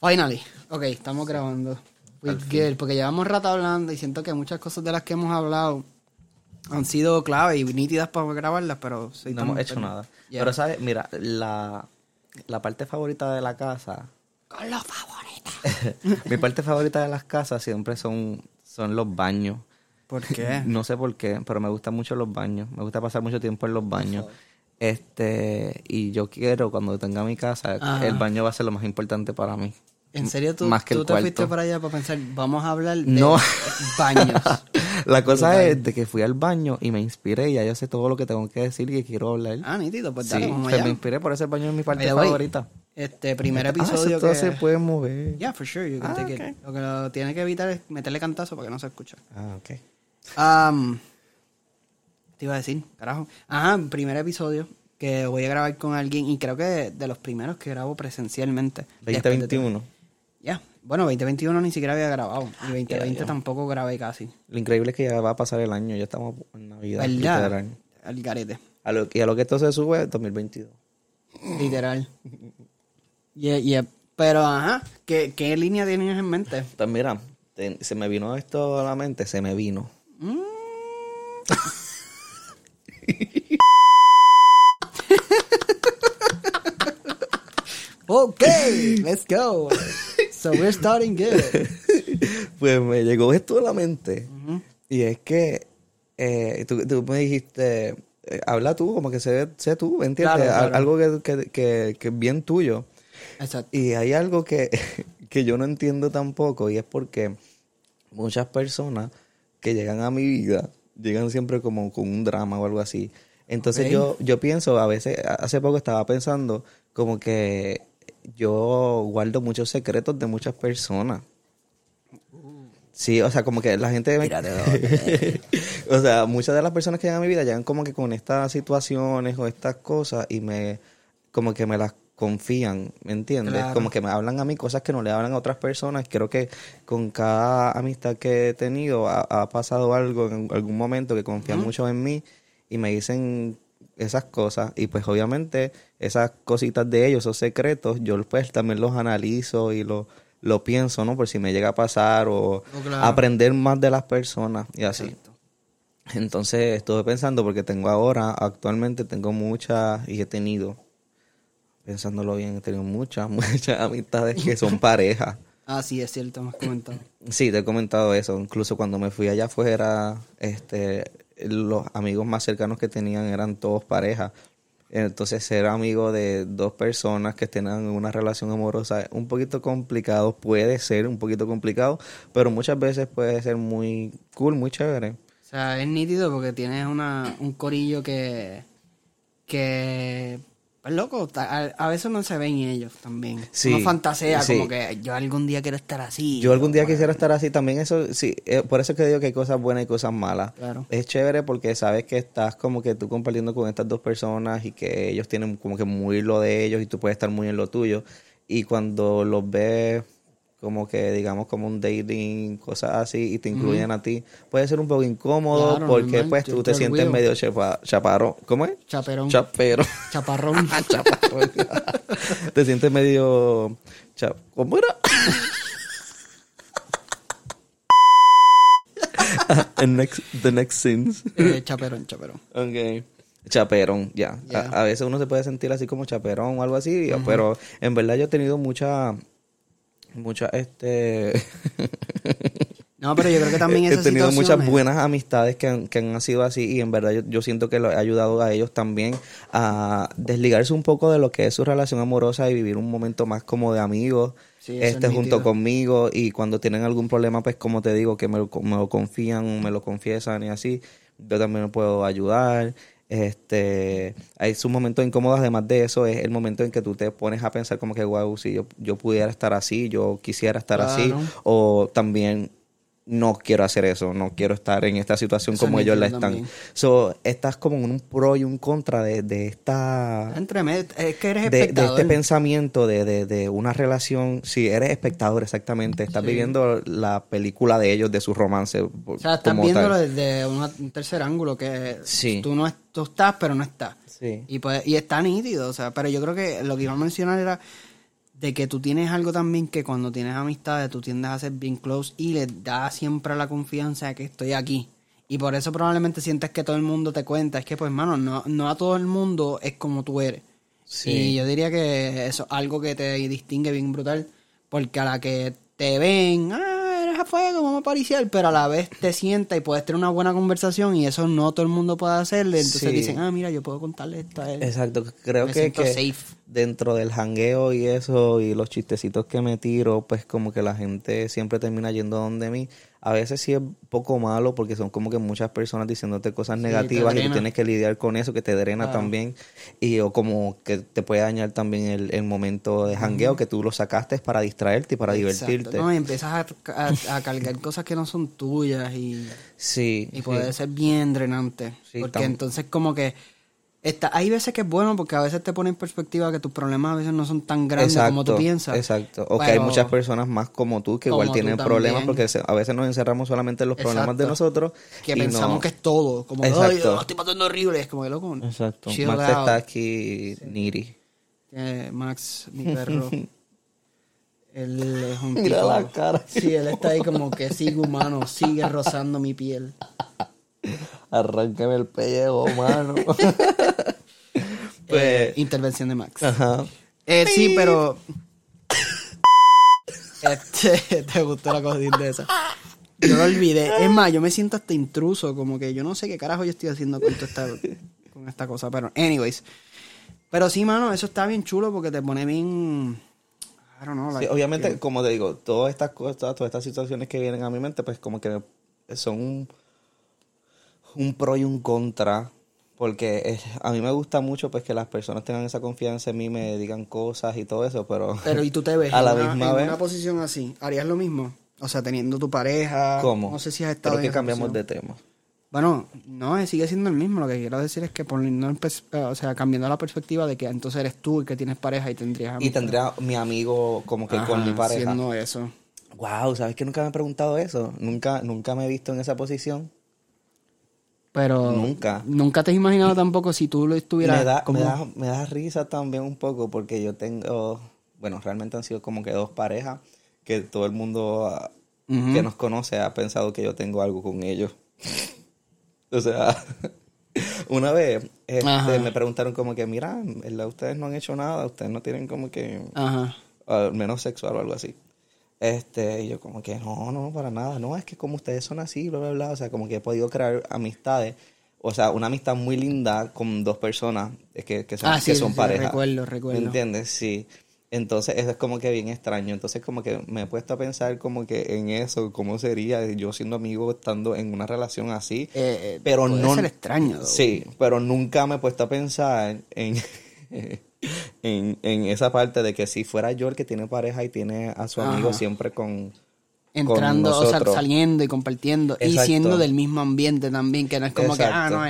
Finally. Ok, estamos grabando. Good, porque llevamos rato hablando y siento que muchas cosas de las que hemos hablado han sido clave y nítidas para grabarlas, pero soy No hemos hecho nada. Yeah. Pero, ¿sabes? Mira, la, la parte favorita de la casa, Con los favoritos. mi parte favorita de las casas siempre son, son los baños. ¿Por qué? No sé por qué, pero me gustan mucho los baños. Me gusta pasar mucho tiempo en los baños. Este, y yo quiero, cuando tenga mi casa, Ajá. el baño va a ser lo más importante para mí. ¿En serio tú, Más que tú el te fuiste para allá para pensar, vamos a hablar de No. baños? La cosa Brutal. es de que fui al baño y me inspiré y ya yo sé todo lo que tengo que decir y que quiero hablar. Ah, nítido, pues sí, dale, vamos pues allá. me inspiré por ese baño es mi parte way, favorita. Este primer Ah, episodio eso todo que... se puede mover. Yeah, for sure. You can Ah, take it. ok. Lo que lo tiene que evitar es meterle cantazo para que no se escuche. Ah, ok. Um, te iba a decir, carajo. Ajá, primer episodio que voy a grabar con alguien y creo que de los primeros que grabo presencialmente. Después de- 2021. Ya. Bueno, 2021 ni siquiera había grabado. Y 2020 Ya, ya. tampoco grabé casi. Lo increíble es que ya va a pasar el año, ya estamos en Navidad. ¿Verdad? Al garete. A lo, y a lo que esto se sube es 2022. Literal. Yeah, yeah. Pero, ajá, ¿qué, qué línea tenías en mente? Pues mira, te- se me vino esto a la mente, se me vino. Mm. Okay, let's go. So we're starting good. Pues me llegó esto a la mente. Y es que eh, tú, tú me dijiste, eh, habla tú, como que sé, sé tú, ¿entiendes? Claro, Al- claro. Algo que, que, que, que es bien tuyo. Exacto. Y hay algo que, que yo no entiendo tampoco y es porque muchas personas que llegan a mi vida llegan siempre como con un drama o algo así. Entonces yo, yo pienso, a veces, hace poco estaba pensando como que yo guardo muchos secretos de muchas personas. Sí, o sea, como que la gente... o sea, muchas de las personas que llegan a mi vida llegan como que con estas situaciones o estas cosas y me... como que me las confían, ¿me entiendes? Claro. Como que me hablan a mí cosas que no le hablan a otras personas. Creo que con cada amistad que he tenido ha, ha pasado algo en algún momento que confían mucho en mí y me dicen esas cosas y pues obviamente esas cositas de ellos, esos secretos, yo pues también los analizo y lo, lo pienso, ¿no? Por si me llega a pasar o claro. aprender más de las personas y así. Entonces estuve pensando porque tengo ahora, actualmente tengo muchas y he tenido, pensándolo bien, he tenido muchas, muchas amistades que son parejas. Ah, sí, es cierto, me has comentado. Sí, te he comentado eso. Incluso cuando me fui allá afuera, este, los amigos más cercanos que tenían eran todos parejas. Entonces, ser amigo de dos personas que tengan una relación amorosa es un poquito complicado, puede ser un poquito complicado, pero muchas veces puede ser muy cool, muy chévere. O sea, es nítido porque tienes una, un corillo que. que. Pues loco, a, a veces no se ven ellos también. Sí, Uno fantasea sí. como que yo algún día quiero estar así. Yo algún día quisiera estar así también, eso sí, eh, por eso es que digo que hay cosas buenas y cosas malas. Claro. Es chévere porque sabes que estás como que tú compartiendo con estas dos personas y que ellos tienen como que muy lo de ellos y tú puedes estar muy en lo tuyo. Y cuando los ves como que digamos como un dating, cosas así, y te incluyen a ti, puede ser un poco incómodo Claro, porque normal, pues tú yo te te sientes medio chepa, chaparro. ¿Cómo es? Chaperón. Chapero. Chaparrón. Chaparrón. te sientes medio... ¿Cómo era? the next, the next scenes. Eh, chaperón, chaperón. Ok. Chaperón, ya. A veces uno se puede sentir así como chaperón o algo así, pero en verdad yo he tenido mucha, mucha, este... No, pero yo creo que también he tenido muchas buenas amistades que han, que han sido así y en verdad yo, yo siento que lo he ayudado a ellos también a desligarse un poco de lo que es su relación amorosa y vivir un momento más como de amigos Sí, eso es este junto conmigo y cuando tienen algún problema pues como te digo que me lo, me lo confían me lo confiesan y así yo también lo puedo ayudar este hay sus momentos incómodos además de eso es el momento en que tú te pones a pensar como que wow si yo, yo pudiera estar así yo quisiera estar así o también no quiero hacer eso, no quiero estar en esta situación Eso como ellos la están. también. So, estás como en un pro y un contra de, de esta Entre es que eres de, de espectador. este pensamiento de, de, de una relación, si eres espectador exactamente, estás Sí. viviendo la película de ellos, de su romance. o sea, estás viéndolo desde una- un tercer ángulo que Sí. tú no es- tú estás, pero no estás. Sí. Y, pues, y está nítido, o sea, pero yo creo que lo que iba a mencionar era de que tú tienes algo también que cuando tienes amistades tú tiendes a ser bien close y le da siempre la confianza de que estoy aquí. Y por eso probablemente sientes que todo el mundo te cuenta. Es que, pues, mano, no, no a todo el mundo es como tú eres. Sí. Y yo diría que eso es algo que te distingue bien brutal. Porque a la que te ven, ah, a fuego, vamos a pariciar, pero a la vez te sientas y puedes tener una buena conversación y eso no todo el mundo puede hacerle. Entonces Sí. dicen, ah, mira, yo puedo contarle esto a él. Exacto, creo Me que, que safe. dentro del jangueo y eso y los chistecitos que me tiro, pues como que la gente siempre termina yendo donde mí. A veces sí es un poco malo porque son como que muchas personas diciéndote cosas negativas y tú tienes que lidiar con eso que te drena también y o como que te puede dañar también el, el momento de jangueo que tú lo sacaste para distraerte y para Exacto. divertirte. No, y empiezas a, a- a cargar cosas que no son tuyas y, Sí. y puede ser bien drenante. Sí, porque entonces como que está, hay veces que es bueno porque a veces te pone en perspectiva que tus problemas a veces no son tan grandes como tú piensas. Exacto. O que hay muchas personas más como tú que igual Como tienen también. problemas porque a veces nos encerramos solamente en los problemas de nosotros. Que y pensamos no- que es todo. Como, ay, lo estoy pasando horrible. Es como que loco. Exacto. chill Max out. está aquí needy. Eh, Max, mi perro. él es un Mira tipo- la cara. Sí, él está ahí como que sigue humano, sigue rozando mi piel. Arráncame el pellejo, mano. Eh, pues, intervención de Max. ajá. Eh, sí, pero. Este, te gustó la cosita de esa. Yo lo olvidé. Es más, yo me siento hasta intruso, como que yo no sé qué carajo yo estoy haciendo con, esta, con esta cosa. Pero, anyways. Pero sí, mano, eso está bien chulo porque te pone bien. I don't know, Sí, obviamente, como te digo, todas estas cosas, todas estas situaciones que vienen a mi mente, pues como que son un, un pro y un contra. Porque es- a mí me gusta mucho pues que las personas tengan esa confianza en mí, me digan cosas y todo eso, pero... Pero ¿y tú te ves A la en, una, misma en vez. una posición así? ¿Harías lo mismo? O sea, teniendo tu pareja. ¿Cómo? No sé si has estado Creo que cambiamos de tema. Bueno, no, eh, sigue siendo el mismo. Lo que quiero decir es que poniendo en pers- eh, o sea, cambiando la perspectiva de que entonces eres tú el que tienes pareja y tendrías Y tendría mi amigo como que con mi pareja. Haciendo eso. Wow, ¿sabes que nunca me he preguntado eso? Nunca, nunca me he visto en esa posición. Pero Nunca. nunca te has imaginado tampoco si tú lo estuvieras Me da, como me, da, me da risa también un poco porque yo tengo, bueno, realmente han sido como que dos parejas que todo el mundo ah, que nos conoce ha pensado que yo tengo algo con ellos. o sea, una vez este, me preguntaron como que, mira, ustedes no han hecho nada, ustedes no tienen como que, Ajá. al menos sexual o algo así. Este, y yo como que no, no, para nada, no, es que como ustedes son así, bla, bla, bla, o sea, como que he podido crear amistades, o sea, una amistad muy linda con dos personas eh, que, que son, Ah, sí, que son sí, pareja. recuerdo, recuerdo. ¿Me entiendes? Sí. Entonces, eso es como que bien extraño. Entonces, como que me he puesto a pensar como que en eso, cómo sería yo siendo amigo estando en una relación así. Eh, eh, pero puede no... ser extraño. though. Sí, pero nunca me he puesto a pensar en, en, en esa parte de que si fuera yo el que tiene pareja y tiene a su amigo Ajá. siempre con... Entrando, o sea, saliendo y compartiendo. Y siendo del mismo ambiente también, que no es como que, ah, no,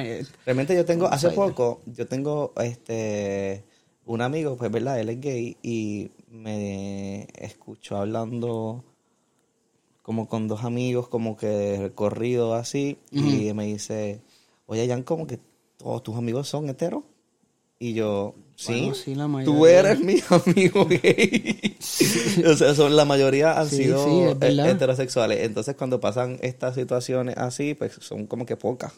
Realmente yo tengo, hace poco, yo tengo este un amigo, pues verdad, él es gay y me escuchó hablando como con dos amigos, como que corrido así, y me dice, oye, Jan, como que todos tus amigos son heteros. Y yo, sí, Bueno, sí, la tú eres mi amigo gay. o sea, son, la mayoría han Sí, sido eh, heterosexuales. Entonces, cuando pasan estas situaciones así, pues son como que pocas,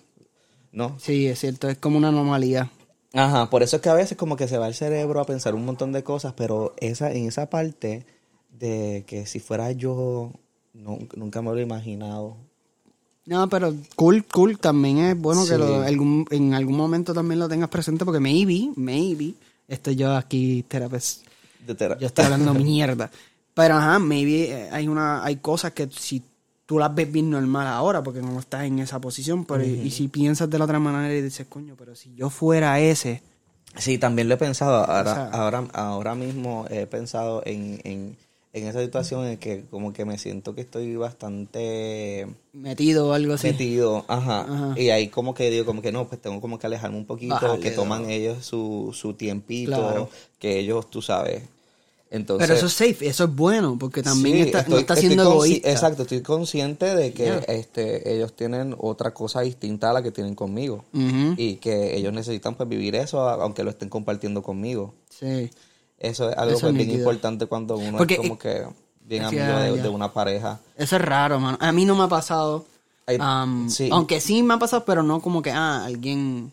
¿no? sí, es cierto, es como una anomalía. Ajá, por eso es que a veces como que se va el cerebro a pensar un montón de cosas, pero esa, en esa parte de que si fuera yo, no- nunca me lo he imaginado. No, pero cool, cool, también es bueno que Sí. lo- algún, en algún momento también lo tengas presente porque maybe, maybe, estoy yo aquí terapeuta, De tera- yo estoy hablando mierda. Pero ajá, maybe eh, hay una, hay cosas que si tú las ves bien normal ahora porque no estás en esa posición, pero y, y si piensas de la otra manera y dices, coño, pero si yo fuera ese, Sí, también lo he pensado. Ahora, O sea- ahora, ahora mismo he pensado en, en, en esa situación en que como que me siento que estoy bastante metido o algo así. metido, ajá. Ajá. Y ahí como que digo, como que no, pues tengo como que alejarme un poquito, que toman no. ellos su, su tiempito, Claro. que ellos, tú sabes. Entonces, Pero eso es safe, eso es bueno, porque también Sí, está, no estoy- está estoy siendo egoísta. Exacto, estoy consciente de que Yeah. este, ellos tienen otra cosa distinta a la que tienen conmigo. Y que ellos necesitan pues vivir eso aunque lo estén compartiendo conmigo. Sí. Eso es algo Eso pues, es bien nítido. importante cuando uno Porque, es como que bien amigo ya, de, ya. de una pareja. Eso es raro, mano. A mí no me ha pasado. Am, sí. Aunque sí me ha pasado, pero no como que, ah, alguien...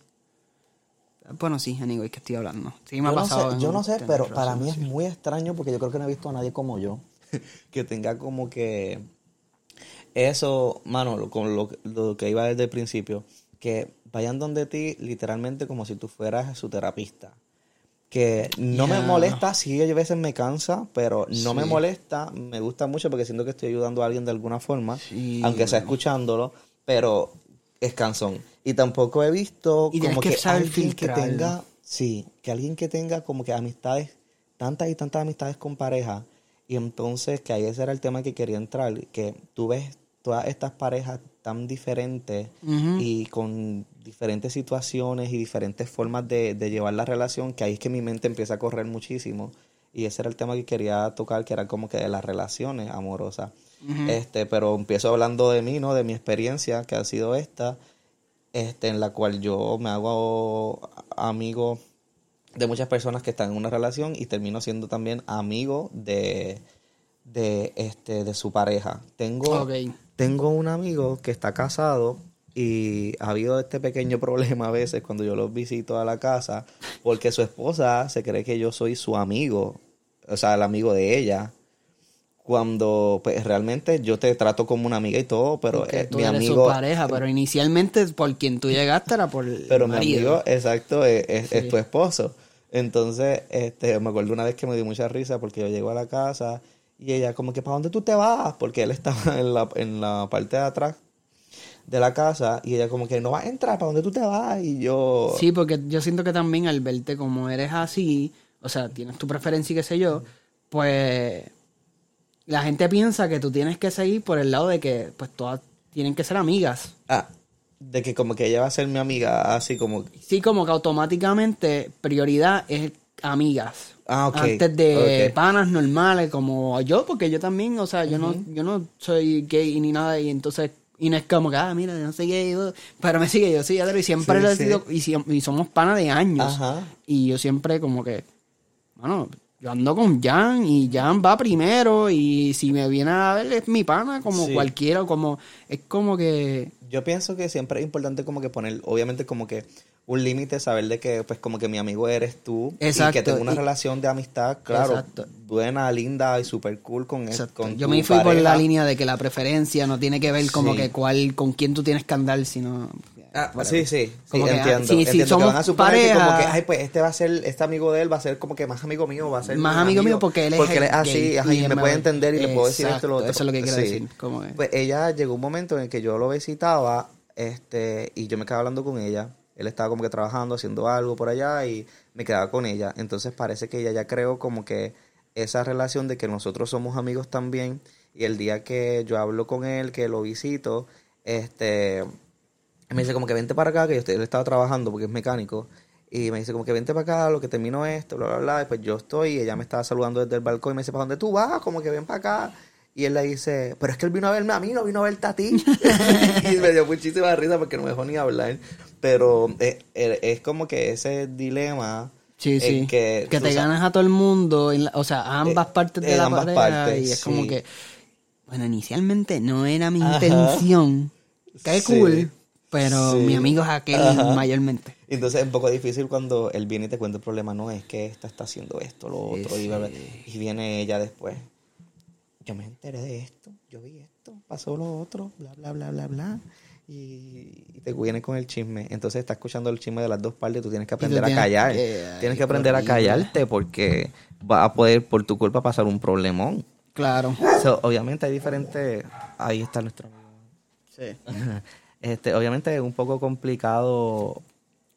Bueno, sí, anyway, que estoy hablando. Sí me ha yo no pasado. sé, en yo no sé, pero para mí es muy extraño porque yo creo que no he visto a nadie como yo que tenga como que eso, mano, lo- con lo, lo que iba desde el principio, que vayan donde ti literalmente como si tú fueras su terapista. Que no me molesta, sí, a veces me cansa, pero no me molesta, me gusta mucho porque siento que estoy ayudando a alguien de alguna forma, Sí, aunque sea escuchándolo, pero es cansón. Y tampoco he visto Y como que alguien que tenga, sí, que alguien que tenga como que amistades, tantas y tantas amistades con pareja, y entonces que ahí ese era el tema que quería entrar, que tú ves todas estas parejas tan diferentes y con diferentes situaciones y diferentes formas de, de llevar la relación, que ahí es que mi mente empieza a correr muchísimo. Y ese era el tema que quería tocar, que era como que de las relaciones amorosas. Este, pero empiezo hablando de mí, ¿no? De mi experiencia, que ha sido esta, este, en la cual yo me hago amigo de muchas personas que están en una relación y termino siendo también amigo de, de, este, de su pareja. Tengo, tengo un amigo que está casado y ha habido este pequeño problema a veces cuando yo los visito a la casa porque su esposa se cree que yo soy su amigo, o sea, el amigo de ella. Cuando pues realmente yo te trato como una amiga y todo, pero Porque eh, tú mi eres amigo su pareja, pero inicialmente por quien tú llegaste era por el pero mi amigo, exacto, es, es- es tu esposo. Entonces, este, me acuerdo una vez que me dio mucha risa porque yo llego a la casa y ella como que, ¿para dónde tú te vas? Porque él estaba en la, en la parte de atrás de la casa y ella como que, no vas a entrar, ¿para dónde tú te vas? Y yo... Sí, porque yo siento que también al verte como eres así, o sea, tienes tu preferencia y qué sé yo, pues la gente piensa que tú tienes que seguir por el lado de que pues todas tienen que ser amigas. Ah, de que como que ella va a ser mi amiga, así como... Sí, como que automáticamente prioridad es amigas. Ah, ok, Antes de panas normales como yo, porque yo también, o sea, yo no yo no soy gay ni nada y entonces y no es como que, ah, mira, yo no soy gay, uh, pero me sigue yo, sí, y siempre Sí, lo he sí. sido, y, si- y somos panas de años. Ajá. Y yo siempre como que, bueno, yo ando con Jan y Jan va primero y si me viene a ver es mi pana como Sí. cualquiera, como es como que Yo pienso que siempre es importante como que poner, obviamente como que un límite, saber de que pues como que mi amigo eres tú y Exacto, que tengo una y- relación de amistad, claro, Exacto. buena, linda y super cool con, el- con Yo tu me fui por la línea de que la preferencia no tiene que ver como Sí. que cuál, con quién tú tienes que andar, sino... Ah, sí, sí, sí, Como que, ah, entiendo. sí, sí, entiendo que somos van a suponer que como pareja. que, ay, pues este va a ser, este amigo de él va a ser como que más amigo mío, va a ser Más mi amigo mío porque él es porque él es así, ajá, y y me puede entender y le puedo decir esto lo otro. eso es lo que quiero Sí. decir, que- Pues ella llegó un momento en el que yo lo visitaba, este, y yo me quedaba hablando con ella. Él estaba como que trabajando, haciendo algo por allá y me quedaba con ella. Entonces parece que ella ya creó como que esa relación de que nosotros somos amigos también. Y el día que yo hablo con él, que lo visito, este, me dice como que vente para acá, que yo él estaba trabajando porque es mecánico. Y me dice como que vente para acá, lo que termino esto, bla, bla, bla. Después yo estoy y ella me estaba saludando desde el balcón y me dice, ¿para dónde tú vas? Como que ven para acá. Y él le dice, pero es que él vino a verme a mí, no vino a verte a ti. y me dio muchísima risa porque no me dejó ni hablar. Pero eh, eh, es como que ese dilema. Sí, sí. Que, Que, te ganas a todo el mundo, en la- o sea, a ambas Eh, partes de la ambas pareja. partes, y es como sí. que, bueno, inicialmente no era mi Ajá. intención. Qué Sí. cool, pero Sí. mi amigo es aquel Ajá. mayormente. Entonces es un poco difícil cuando él viene y te cuenta el problema. No, es que esta está haciendo esto, lo Sí, otro. Y, sí. bla. y viene ella después. Yo me enteré de esto, yo vi esto, pasó lo otro, bla, bla, bla, bla, bla. Y, y te viene con el chisme. Entonces estás escuchando el chisme de las dos partes. Tú tienes que aprender a callar. que- tienes que aprender a callarte porque va a poder, por tu culpa, pasar un problemón. Claro. So, obviamente hay diferentes... Ahí está nuestro amigo. Sí. Este, obviamente es un poco complicado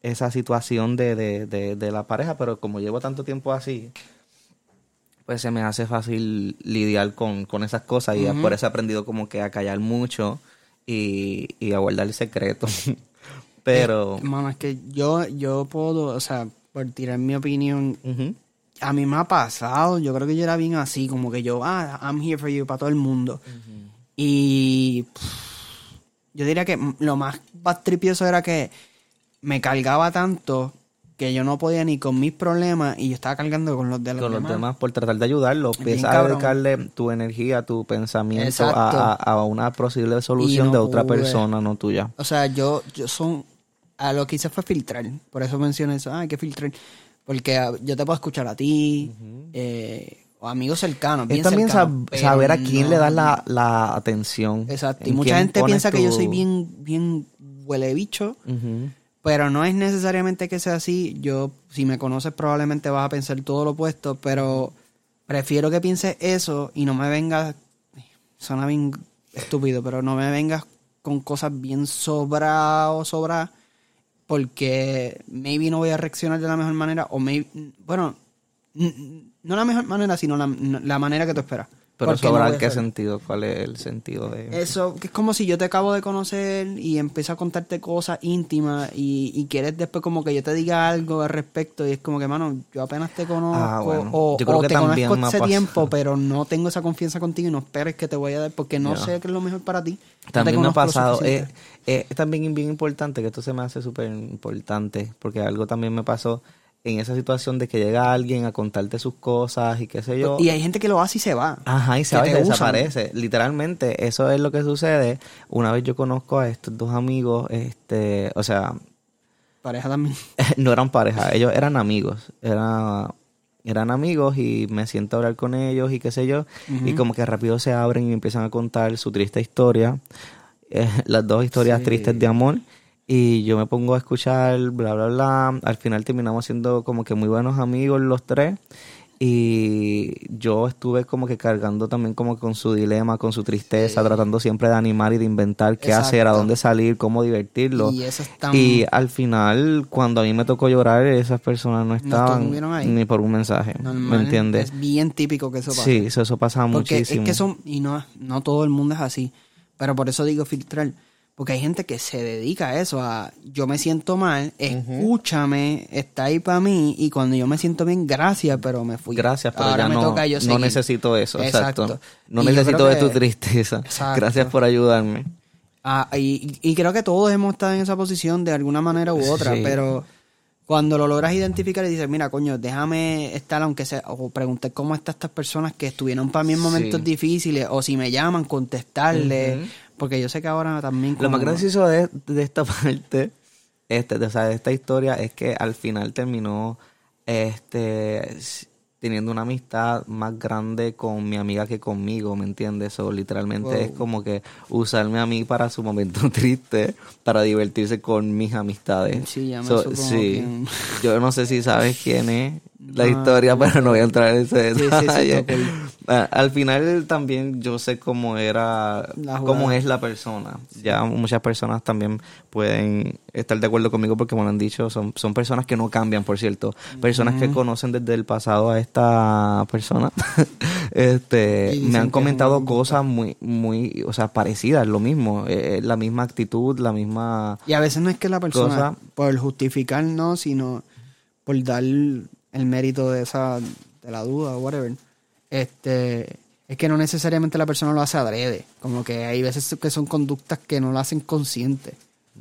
esa situación de, de, de, de la pareja, pero como llevo tanto tiempo así, pues se me hace fácil lidiar con, con esas cosas y por eso he aprendido como que a callar mucho y, y a guardar el secreto. pero... Mano, es que yo, yo puedo, o sea, por tirar mi opinión, a mí me ha pasado, yo creo que yo era bien así, como que yo, ah, I'm here for you, para todo el mundo. Y pff, yo diría que lo más tripioso era que me cargaba tanto que yo no podía ni con mis problemas y yo estaba cargando con los de los con demás. los demás por tratar de ayudarlos. Bien Empieza a dedicarle tu energía, tu pensamiento a, a- a una posible solución no de otra pude. persona, no tuya. O sea, yo, yo son. A lo que hice fue filtrar. Por eso mencioné eso. Ah, hay que filtrar. Porque ah, yo te puedo escuchar a ti. eh, o amigos cercanos. Es Bien también cercanos, sab- pero saber a quién no- le das la, la atención. Exacto. Y mucha gente piensa que yo soy bien, bien huele bicho. Pero no es necesariamente que sea así. Yo, si me conoces, probablemente vas a pensar todo lo opuesto. Pero prefiero que pienses eso y no me vengas. Suena bien estúpido, pero no me vengas con cosas bien sobra o sobra. Porque maybe no voy a reaccionar de la mejor manera. O maybe. Bueno, no la mejor manera, sino la, la manera que tú esperas. Pero Porque no sobrar voy a qué sentido, cuál es el sentido de eso, que es como si yo te acabo de conocer y empiezo a contarte cosas íntimas y, y quieres después como que yo te diga algo al respecto y es como que, mano, yo apenas te conozco Ah, bueno. o, Yo creo o que te también conozco hace tiempo, pero no tengo esa confianza contigo y no esperes que te voy a dar porque no sé qué es lo mejor para ti. No También me ha pasado, eh, suficiente. eh, es también bien importante, que esto se me hace súper importante, porque algo también me pasó en esa situación de que llega alguien a contarte sus cosas y qué sé yo. y hay gente que lo hace y se va. Ajá, y se va y desaparece. Literalmente, eso es lo que sucede. Una vez yo conozco a estos dos amigos, este, o sea, Pareja también. no eran pareja, ellos eran amigos. Era, eran amigos y me siento a hablar con ellos y qué sé yo. Y como que rápido se abren y me empiezan a contar su triste historia. eh, las dos historias Sí. tristes de amor. Y yo me pongo a escuchar, bla, bla, bla. Al final terminamos siendo como que muy buenos amigos los tres. Y yo estuve como que cargando también como con su dilema, con su tristeza, tratando siempre de animar y de inventar qué hacer, a dónde salir, cómo divertirlo. Y eso es tan... Y al final, cuando a mí me tocó llorar, esas personas no estaban ahí. ni por un mensaje. normal, ¿Me entiendes? Es bien típico que eso pase. Sí, eso, eso pasa Porque muchísimo. es que son, y no, no todo el mundo es así, pero por eso digo filtrar, porque hay gente que se dedica a eso, a yo me siento mal, escúchame, está ahí para mí, y cuando yo me siento bien, gracias, pero me fui. Gracias, pero Ahora ya me no, toca yo no necesito eso, exacto. Exacto. No Y necesito de tu tristeza. Exacto. Gracias por ayudarme. Ah, y, y creo que todos hemos estado en esa posición de alguna manera u otra, Sí. pero cuando lo logras identificar y dices, mira, coño, déjame estar, aunque sea, o preguntar cómo están estas personas que estuvieron para mí en momentos Sí. difíciles, o si me llaman, contestarle. Porque yo sé que ahora también... Lo más gracioso de, de esta parte, este, de, o sea, de esta historia, es que al final terminó este teniendo una amistad más grande con mi amiga que conmigo, ¿me entiendes? O literalmente Wow. es como que usarme a mí para su momento triste, para divertirse con mis amistades. Sí, ya me So, sí. Yo no sé si sabes quién es la No, historia, pero no voy a entrar en ese Sí, sí, sí, detalle. Ah, Al final también yo sé cómo era, cómo es la persona. Ya muchas personas también pueden estar de acuerdo conmigo porque me lo han dicho, son, son personas que no cambian, por cierto. Personas que conocen desde el pasado a esta persona. este, me han comentado un- cosas muy, muy, o sea, parecidas, lo mismo, eh, la misma actitud, la misma... Y a veces no es que la persona, Cosa- por justificar, no, sino por dar el mérito de esa, de la duda o whatever. Este, es que no necesariamente la persona lo hace adrede. Como que hay veces que son conductas que no lo hacen consciente.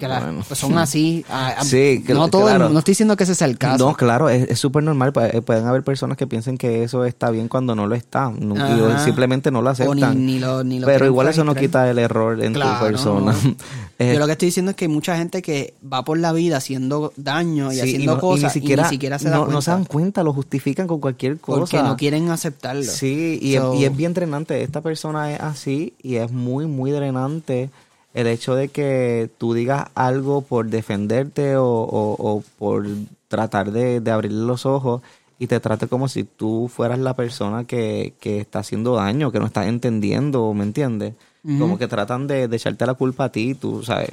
Que la- Bueno. pues son así. a- a- Sí, que- no todo claro. no estoy diciendo que ese sea el caso. No, claro, es súper normal. Eh, Pueden haber personas que piensen que eso está bien cuando no lo está. no- y simplemente no lo ni, aceptan. ni lo, ni lo Pero igual eso no quita el error en Claro, tu persona. no. Eh, Yo lo que estoy diciendo es que hay mucha gente que va por la vida haciendo daño y sí, haciendo cosas ni siquiera, y ni siquiera se dan no, se dan cuenta, lo justifican con cualquier cosa. porque no quieren aceptarlo. Sí, y, So- es, y es bien drenante. Esta persona es así y es muy, muy drenante el hecho de que tú digas algo por defenderte o, o- o por tratar de, de abrirle los ojos y te trate como si tú fueras la persona que, que está haciendo daño, que no estás entendiendo, ¿me entiendes? Como que tratan de, de echarte la culpa a ti, tú sabes.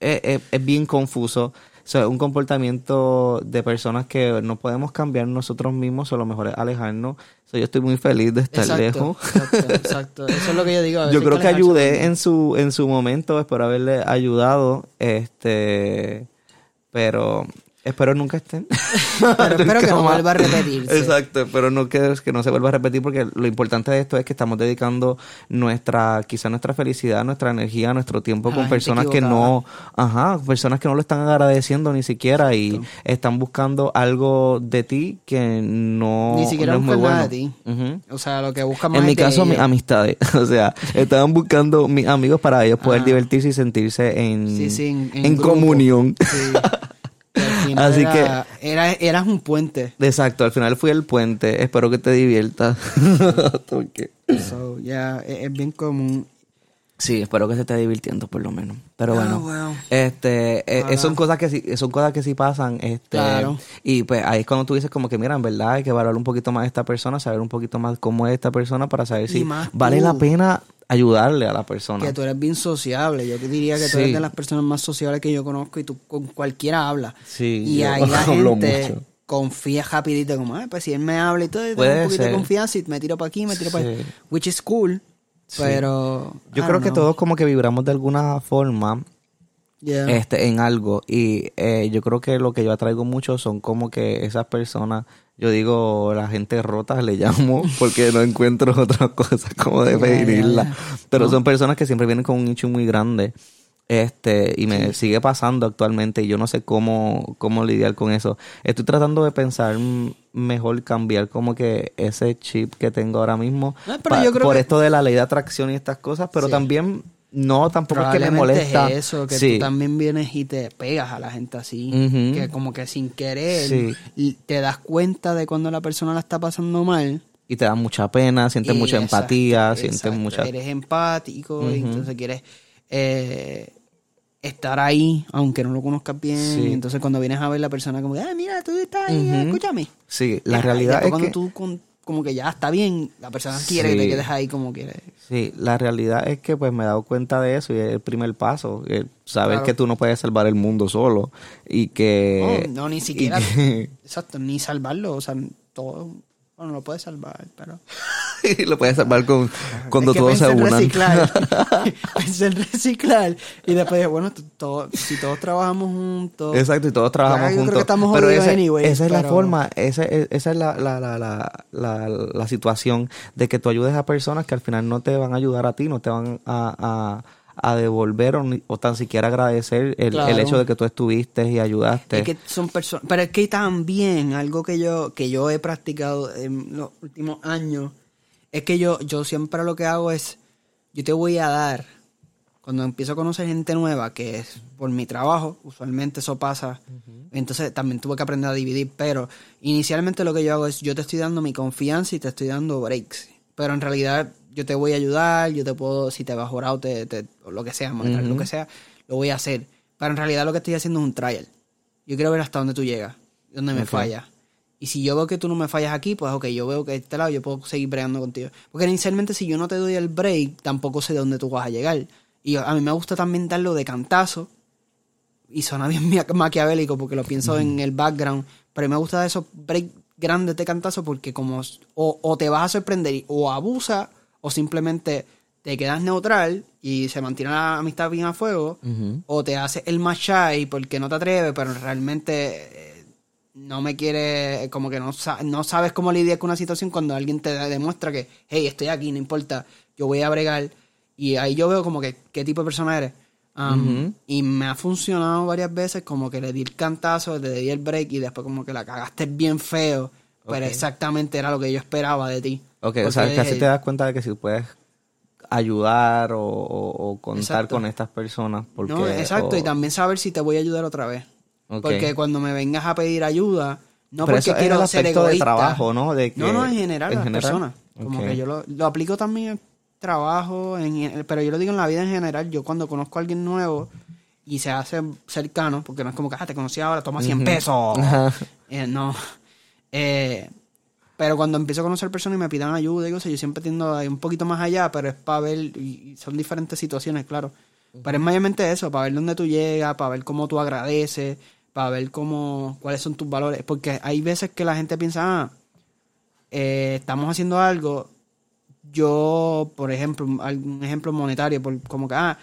Es, es- es bien confuso. O sea, un comportamiento de personas que no podemos cambiar nosotros mismos, o lo mejor es alejarnos. O sea, yo estoy muy feliz de estar Exacto, lejos. exacto, exacto. Eso es lo que yo digo. a Yo creo que alejarse ayudé en su, en su momento, espero haberle ayudado, este, pero Espero nunca estén. Pero espero que no vuelva a repetirse. Exacto, pero no que, que no se vuelva a repetir porque lo importante de esto es que estamos dedicando nuestra, quizá nuestra felicidad, nuestra energía, nuestro tiempo A con personas que no, ajá, personas que no lo están agradeciendo ni siquiera y están buscando algo de ti que no, Ni siquiera no es muy nada bueno. de ti. O sea, lo que buscan más En mi de caso, mis amistades. O sea, estaban buscando mis amigos para ellos poder Ajá. divertirse y sentirse en, Sí, sí, en, en comunión. Sí. Así era, era, eras un puente. Exacto, al final fui el puente. Espero que te diviertas. So, ya, es, es bien común. Sí, espero que se esté divirtiendo por lo menos. Pero Ah, bueno, este, eh, Ojalá. son cosas que sí, son cosas que sí pasan, este, Claro. y pues ahí es cuando tú dices como que mira, en verdad hay que valorar un poquito más a esta persona, saber un poquito más cómo es esta persona para saber si más vale la pena ayudarle a la persona. Que tú eres bien sociable. Yo te diría que tú eres de las personas más sociables que yo conozco y tú con cualquiera hablas. Sí, Y yo ahí la hablo gente mucho. confía rapidito, como, "Ay, pues si él me habla y todo, tengo un poquito ser. de confianza y me tiro para aquí, me tiro para Sí. allá. Which is cool. Sí. Pero. Yo I creo que todos como que vibramos de alguna forma Yeah. este en algo y eh, yo creo que lo que yo atraigo mucho son como que esas personas yo digo la gente rota le llamo porque no encuentro otra cosa como definirla ya. pero No. son personas que siempre vienen con un nicho muy grande este y me sigue pasando actualmente y yo no sé cómo cómo lidiar con eso estoy tratando de pensar mejor cambiar como que ese chip que tengo ahora mismo No, pero yo creo por que- esto de la ley de atracción y estas cosas pero Sí. también no tampoco es que me molesta es eso, que Sí. tú también vienes y te pegas a la gente así, Ujú. que como que sin querer te das cuenta de cuando la persona la está pasando mal. y te da mucha pena, sientes Y mucha exacto, empatía, sientes mucha... Eres empático y entonces quieres eh, estar ahí, aunque no lo conozcas bien. Sí. Entonces cuando vienes a ver la persona como, ah, mira, tú estás ahí, escúchame. Sí, la realidad es cuando que... tú con- como que ya está bien, la persona quiere que te quedes ahí como quiere. Sí, la realidad es que pues me he dado cuenta de eso y es el primer paso, el saber Claro. que tú no puedes salvar el mundo solo y que... no, no, ni siquiera. que- Exacto, ni salvarlo, o sea, todo. Bueno, lo puedes salvar, pero. lo puedes salvar con, cuando Es que todos se unan. reciclar. pensé en reciclar. Y después dije, bueno, todo- si todos trabajamos juntos. Exacto, y todos trabajamos Ya, yo creo juntos. que estamos pero ese- anyway, esa es la forma, esa es, esa es la, la, la, la, la, la situación de que tú ayudes a personas que al final no te van a ayudar a ti, no te van a, a, a devolver o, tan siquiera agradecer el, Claro. el hecho de que tú estuviste y ayudaste. Es que son personas. Pero es que también algo que yo, que yo he practicado en los últimos años es que yo, yo siempre lo que hago es. Yo te voy a dar. Cuando empiezo a conocer gente nueva, que es por mi trabajo, usualmente eso pasa. Entonces también tuve que aprender a dividir. Pero inicialmente lo que yo hago es: yo te estoy dando mi confianza y te estoy dando breaks. Pero en realidad yo te voy a ayudar, yo te puedo, si te vas jorado, te, te, o lo que sea, lo que sea, lo voy a hacer. Pero en realidad lo que estoy haciendo es un trial. Yo quiero ver hasta dónde tú llegas, dónde me fallas. Y si yo veo que tú no me fallas aquí, pues ok, yo veo que de este lado yo puedo seguir bregando contigo. Porque inicialmente si yo no te doy el break, tampoco sé dónde tú vas a llegar. Y a mí me gusta también darlo de cantazo. Y suena bien maquiavélico porque lo pienso en el background. Pero a mí me gusta dar esos break grandes de cantazo porque como o, o te vas a sorprender o abusa o simplemente te quedas neutral y se mantiene la amistad bien a fuego o te haces el más shy porque no te atreves, pero realmente eh, no me quiere, como que no, no sabes cómo lidiar con una situación cuando alguien te demuestra que, hey, estoy aquí, no importa, yo voy a bregar. Y ahí yo veo como que qué tipo de persona eres. Um. Y me ha funcionado varias veces como que le di el cantazo, le di el break y después como que la cagaste bien feo, pero exactamente era lo que yo esperaba de ti. Ok, o sea, que así te das cuenta de que si puedes ayudar o, o- o contar Exacto. con estas personas. Porque, no, exacto, o- y también saber si te voy a ayudar otra vez. Porque cuando me vengas a pedir ayuda, no Pero porque eso es quiero el ser aspecto de trabajo, ¿no? De que- no, no, en general, en las general. personas. Como que yo lo, lo aplico también en trabajo, en, pero yo lo digo en la vida en general. Yo cuando conozco a alguien nuevo y se hace cercano, porque no es como que, ah, te conocí ahora, toma 100 Ujú. pesos. Eh, no. Eh, pero cuando empiezo a conocer personas y me pidan ayuda y cosas, yo siempre tiendo a ir un poquito más allá, pero es para ver, y son diferentes situaciones, claro. Pero es mayormente eso, para ver dónde tú llegas, para ver cómo tú agradeces, para ver cómo, cuáles son tus valores. Porque hay veces que la gente piensa, ah, eh, estamos haciendo algo, yo, por ejemplo, un- algún ejemplo monetario, por, como que, ah,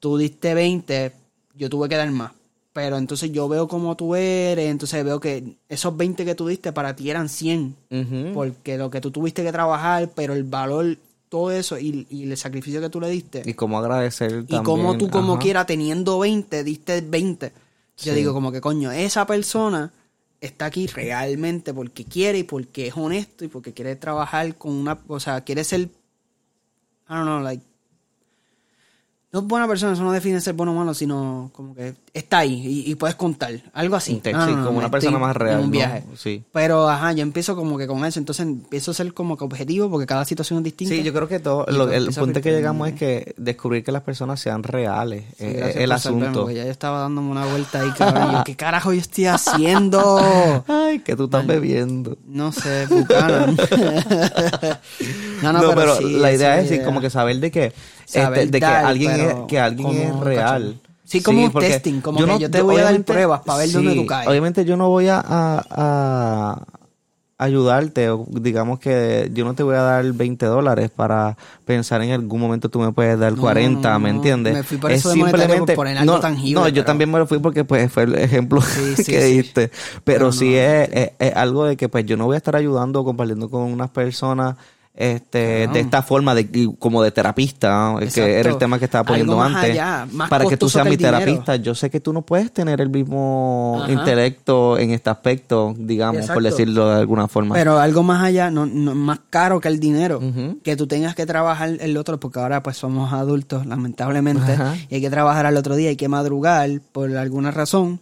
tú diste 20, yo tuve que dar más. Pero entonces yo veo cómo tú eres, entonces veo que esos 20 que tú diste para ti eran 100, Ujú. porque lo que tú tuviste que trabajar, pero el valor, todo eso y, y el sacrificio que tú le diste, Y cómo agradecer y también. como tú como quiera teniendo 20, diste 20. Yo digo como que coño, esa persona está aquí realmente porque quiere y porque es honesto y porque quiere trabajar con una, o sea, quiere ser, I don't know, like, no es buena persona, eso no define ser bueno o malo, sino como que está ahí y, y puedes contar, algo así. Sí, No, no, no, como una persona más real. En un viaje. Sí. Pero, ajá, yo empiezo como que con eso, entonces empiezo a ser como que objetivo porque cada situación es distinta. Sí, yo creo que todo, lo- el punto que llegamos es que descubrir que las personas sean reales, Sí, eh, gracias el asunto. ya yo estaba dándome una vuelta ahí, cabrón. yo, ¿qué carajo yo estoy haciendo? Ay, que tú estás bebiendo. No sé, Buchanan. no, No, pero, sí, la idea es como que saber de que, Saber este, de que alguien es, que alguien es real. Sí, como un testing, como que yo te voy a dar pruebas para ver dónde tú caes. Obviamente yo no voy a, a- a ayudarte, o digamos que yo no te voy a dar 20 dólares para pensar en algún momento tú me puedes dar No, 40, no, ¿me no. entiendes? Me fui por eso de monetario, por poner algo no, tangible, No, yo también me lo fui porque pues fue el ejemplo Sí, que diste. Pero, Pero sí no, es, es- es algo de que pues yo no voy a estar ayudando o compartiendo con unas personas este de esta forma de como de terapista ¿no? que era el tema que estaba poniendo más antes allá, más para que tú seas que mi dinero. terapista yo sé que tú no puedes tener el mismo Ajá. intelecto en este aspecto digamos por decirlo de alguna forma Pero algo más allá, no, no- más caro que el dinero, que tú tengas que trabajar el otro, porque ahora pues somos adultos, lamentablemente, Ajá. y hay que trabajar al otro día, hay que madrugar por alguna razón,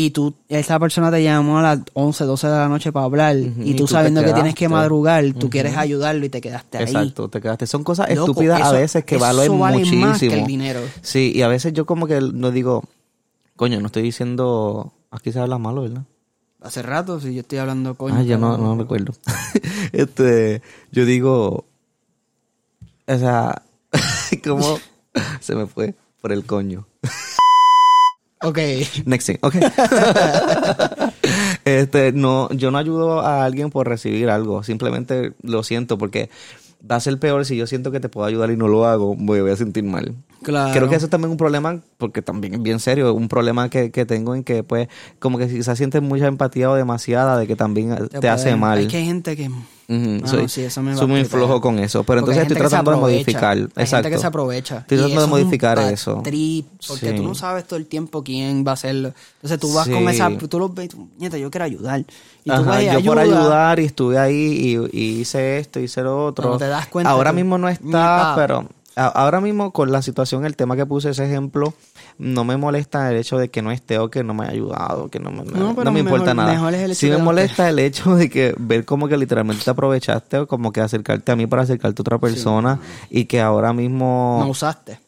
y tú, esa persona te llamó a las 11, 12 de la noche para hablar, y y tú sabiendo que tienes que madrugar, tú quieres ayudarlo y te quedaste ahí. Exacto, te quedaste. Son cosas Loco, estúpidas a veces que valen vale muchísimo. más que el dinero. Sí, y a veces yo como que no digo, coño, no estoy diciendo, aquí se habla malo, ¿verdad? Hace rato, si yo estoy hablando coño. Ah, yo no, no recuerdo. este, yo digo, o sea, como se me fue por el coño. Ok. Next thing, ok. este, no, yo no ayudo a alguien por recibir algo, simplemente lo siento porque va a ser peor si yo siento que te puedo ayudar y no lo hago, me voy a sentir mal. Claro. Creo que eso es también un problema, porque también es bien serio, un problema que, que tengo en que, pues, como que quizás sientes mucha empatía o demasiada de que también te, puede- hace mal. Es que hay gente que... Ujú, Ah, soy, sí, eso me soy muy flojo con eso, pero Porque entonces estoy tratando de modificar. Hay Exacto. gente que se aprovecha. Estoy tratando de es modificar bad eso. trip, porque Sí. tú no sabes todo el tiempo quién va a hacerlo. Entonces tú vas Sí. con esa, tú los ves, tú, nieta, yo quiero ayudar. Y tú Ajá, vas y yo por ayudas. ayudar y estuve ahí y, y hice esto, hice lo otro. Cuando te das cuenta ahora mismo no está, pero ahora mismo con la situación, el tema que puse ese ejemplo, no me molesta el hecho de que no esté o que no me haya ayudado, que no me, No, no me importa mejor- nada. mejor es el hecho sí me molesta el hecho de que ver como que literalmente te aprovechaste o como que acercarte a mí para acercarte a otra persona y que ahora mismo No usaste.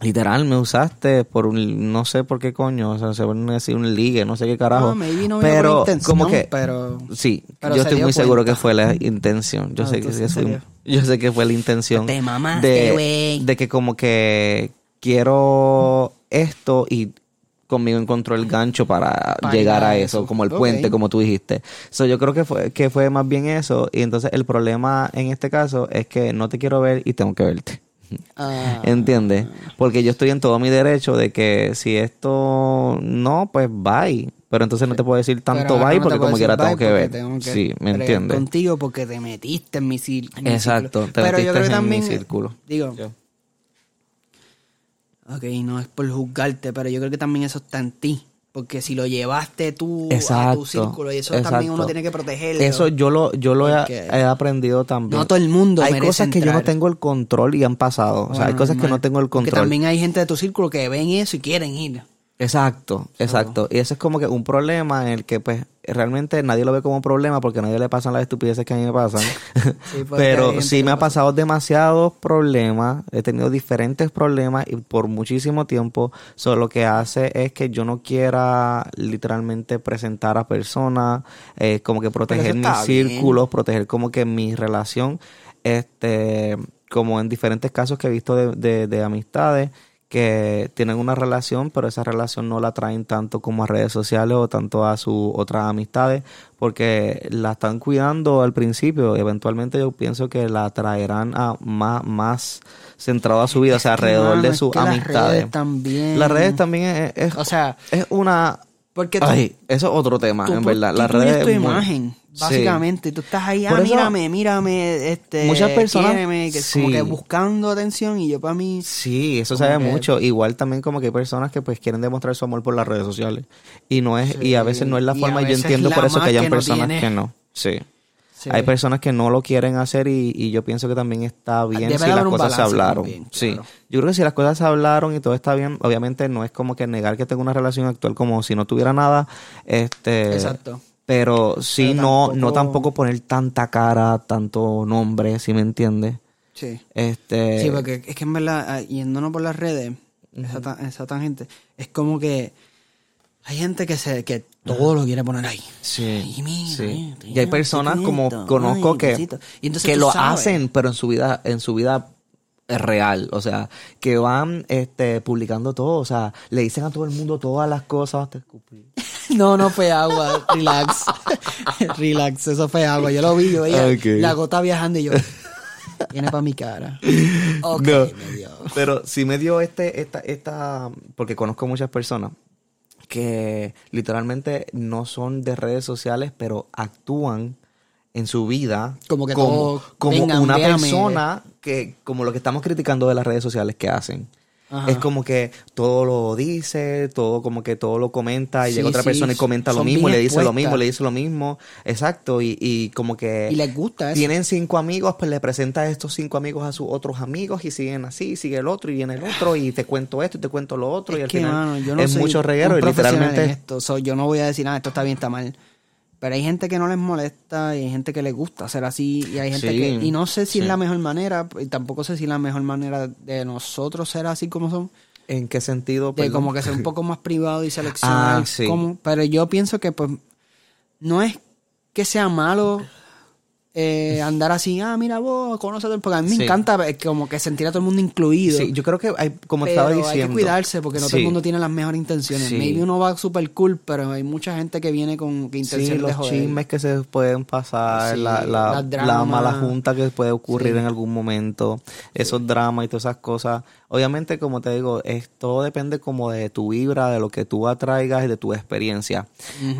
Literal me usaste por un no sé por qué coño, o sea, se van a decir un ligue, no sé qué carajo. No, maybe no pero como que pero- sí, pero yo estoy muy seguro que fue la intención. Yo Ah, sé que entonces fue- sería. yo sé que fue la intención Te mamaste, de, que como que quiero esto y conmigo encontró el gancho para, llegar a eso, como el puente, como tú dijiste. So, yo creo que fue, que fue más bien eso. Y entonces el problema en este caso es que no te quiero ver y tengo que verte. Ah, ¿Entiendes? Porque yo estoy en todo mi derecho de que si esto no, pues bye. Pero entonces no te puedo decir tanto pero bye no porque como quiera tengo que ver. tengo que sí, ¿me entiendes? contigo porque te metiste en mi, cir- en mi Exacto, círculo. te Pero yo creo que en mi también... círculo. Digo, Ya. ok, no es por juzgarte, pero yo creo que también eso está en ti. Porque si lo llevaste tú a tu círculo y eso también uno tiene que protegerlo. Eso yo lo, yo lo he, Porque he aprendido también. no todo el mundo Hay merece cosas que yo no tengo el control y han pasado. o sea, hay cosas que no tengo el Porque control. también hay gente de tu círculo que ven eso y quieren ir. Exacto, exacto. Y eso es como que un problema en el que pues realmente nadie lo ve como un problema porque a nadie le pasan las estupideces que a mí me pasan. Pero sí me ha pasado demasiados problemas, he tenido diferentes problemas y por muchísimo tiempo solo lo que hace es que yo no quiera literalmente presentar a personas, eh, como que proteger mis círculos, proteger como que mi relación, este, como en diferentes casos que he visto de, de, de amistades que tienen una relación, pero esa relación no la traen tanto como a redes sociales o tanto a sus otras amistades, porque la están cuidando al principio. Eventualmente yo pienso que la traerán a más, más centrado a su vida, o sea, alrededor de sus amistades. Las redes también. Las redes también es, o sea, es una porque Ay, eso es otro tema, en verdad. Las redes. tu imagen, básicamente. Tú estás ahí, ah, mírame, mírame, este. Muchas personas. que, Como que buscando atención y yo para mí. Sí, eso sabe mucho. Igual también, como que hay personas que pues quieren demostrar su amor por las redes sociales. Y no es, y a veces no es la forma, y yo entiendo por eso que hayan personas que no. Sí. Hay personas que no lo quieren hacer y, yo pienso que también está bien si las cosas se hablaron. Sí, yo creo que si las cosas se hablaron y todo está bien, obviamente no es como que negar que tengo una relación actual como si no tuviera nada. Este, Exacto. Pero sí, no, no tampoco poner tanta cara, tanto nombre, si me entiendes. Sí. Este... Sí, porque es que en verdad, ah, yéndonos por las redes, esa, esa tangente, es como que hay gente que se que todo lo quiere poner ahí. Sí. Y hay personas como conozco que, que lo hacen, pero en su vida, en su vida es real, o sea, que van este publicando todo, o sea, le dicen a todo el mundo todas las cosas, te escupí. No, no fue agua, relax. relax, eso fue agua. Yo lo vi, yo veía la gota viajando y yo viene para mi cara. Okay, Pero sí me dio este esta esta porque conozco muchas personas que literalmente no son de redes sociales, pero actúan en su vida como, que como, una persona que, como lo que estamos criticando de las redes sociales que hacen. Es como que todo lo dice, todo como que todo lo comenta y llega otra persona y comenta lo mismo, le dice lo mismo, le dice lo mismo. Exacto, y, y como que... Y les gusta eso. Tienen cinco amigos, pues le presenta a estos cinco amigos a sus otros amigos y siguen así, sigue el otro y viene el otro y te cuento esto y te cuento lo otro y al final es mucho reguero y literalmente... Esto. yo no voy a decir, nada, esto está bien, está mal. Pero hay gente que no les molesta y hay gente que les gusta ser así y hay gente que... Y no sé si es la mejor manera, y tampoco sé si es la mejor manera de nosotros ser así como son. ¿En qué sentido? De como que ser un poco más privado y seleccionar ah, Pero yo pienso que pues no es que sea malo eh, andar así, ah, mira vos, conoces porque a mí me encanta eh, como que sentir a todo el mundo incluido. Sí, yo creo que hay, como estaba diciendo. hay que cuidarse porque no todo el mundo tiene las mejores intenciones. Maybe uno va súper cool, pero hay mucha gente que viene con intenciones sí, los chismes que se pueden pasar, la, la, la, mala junta que puede ocurrir en algún momento, esos dramas y todas esas cosas. Obviamente, como te digo, es, todo depende como de tu vibra, de lo que tú atraigas y de tu experiencia.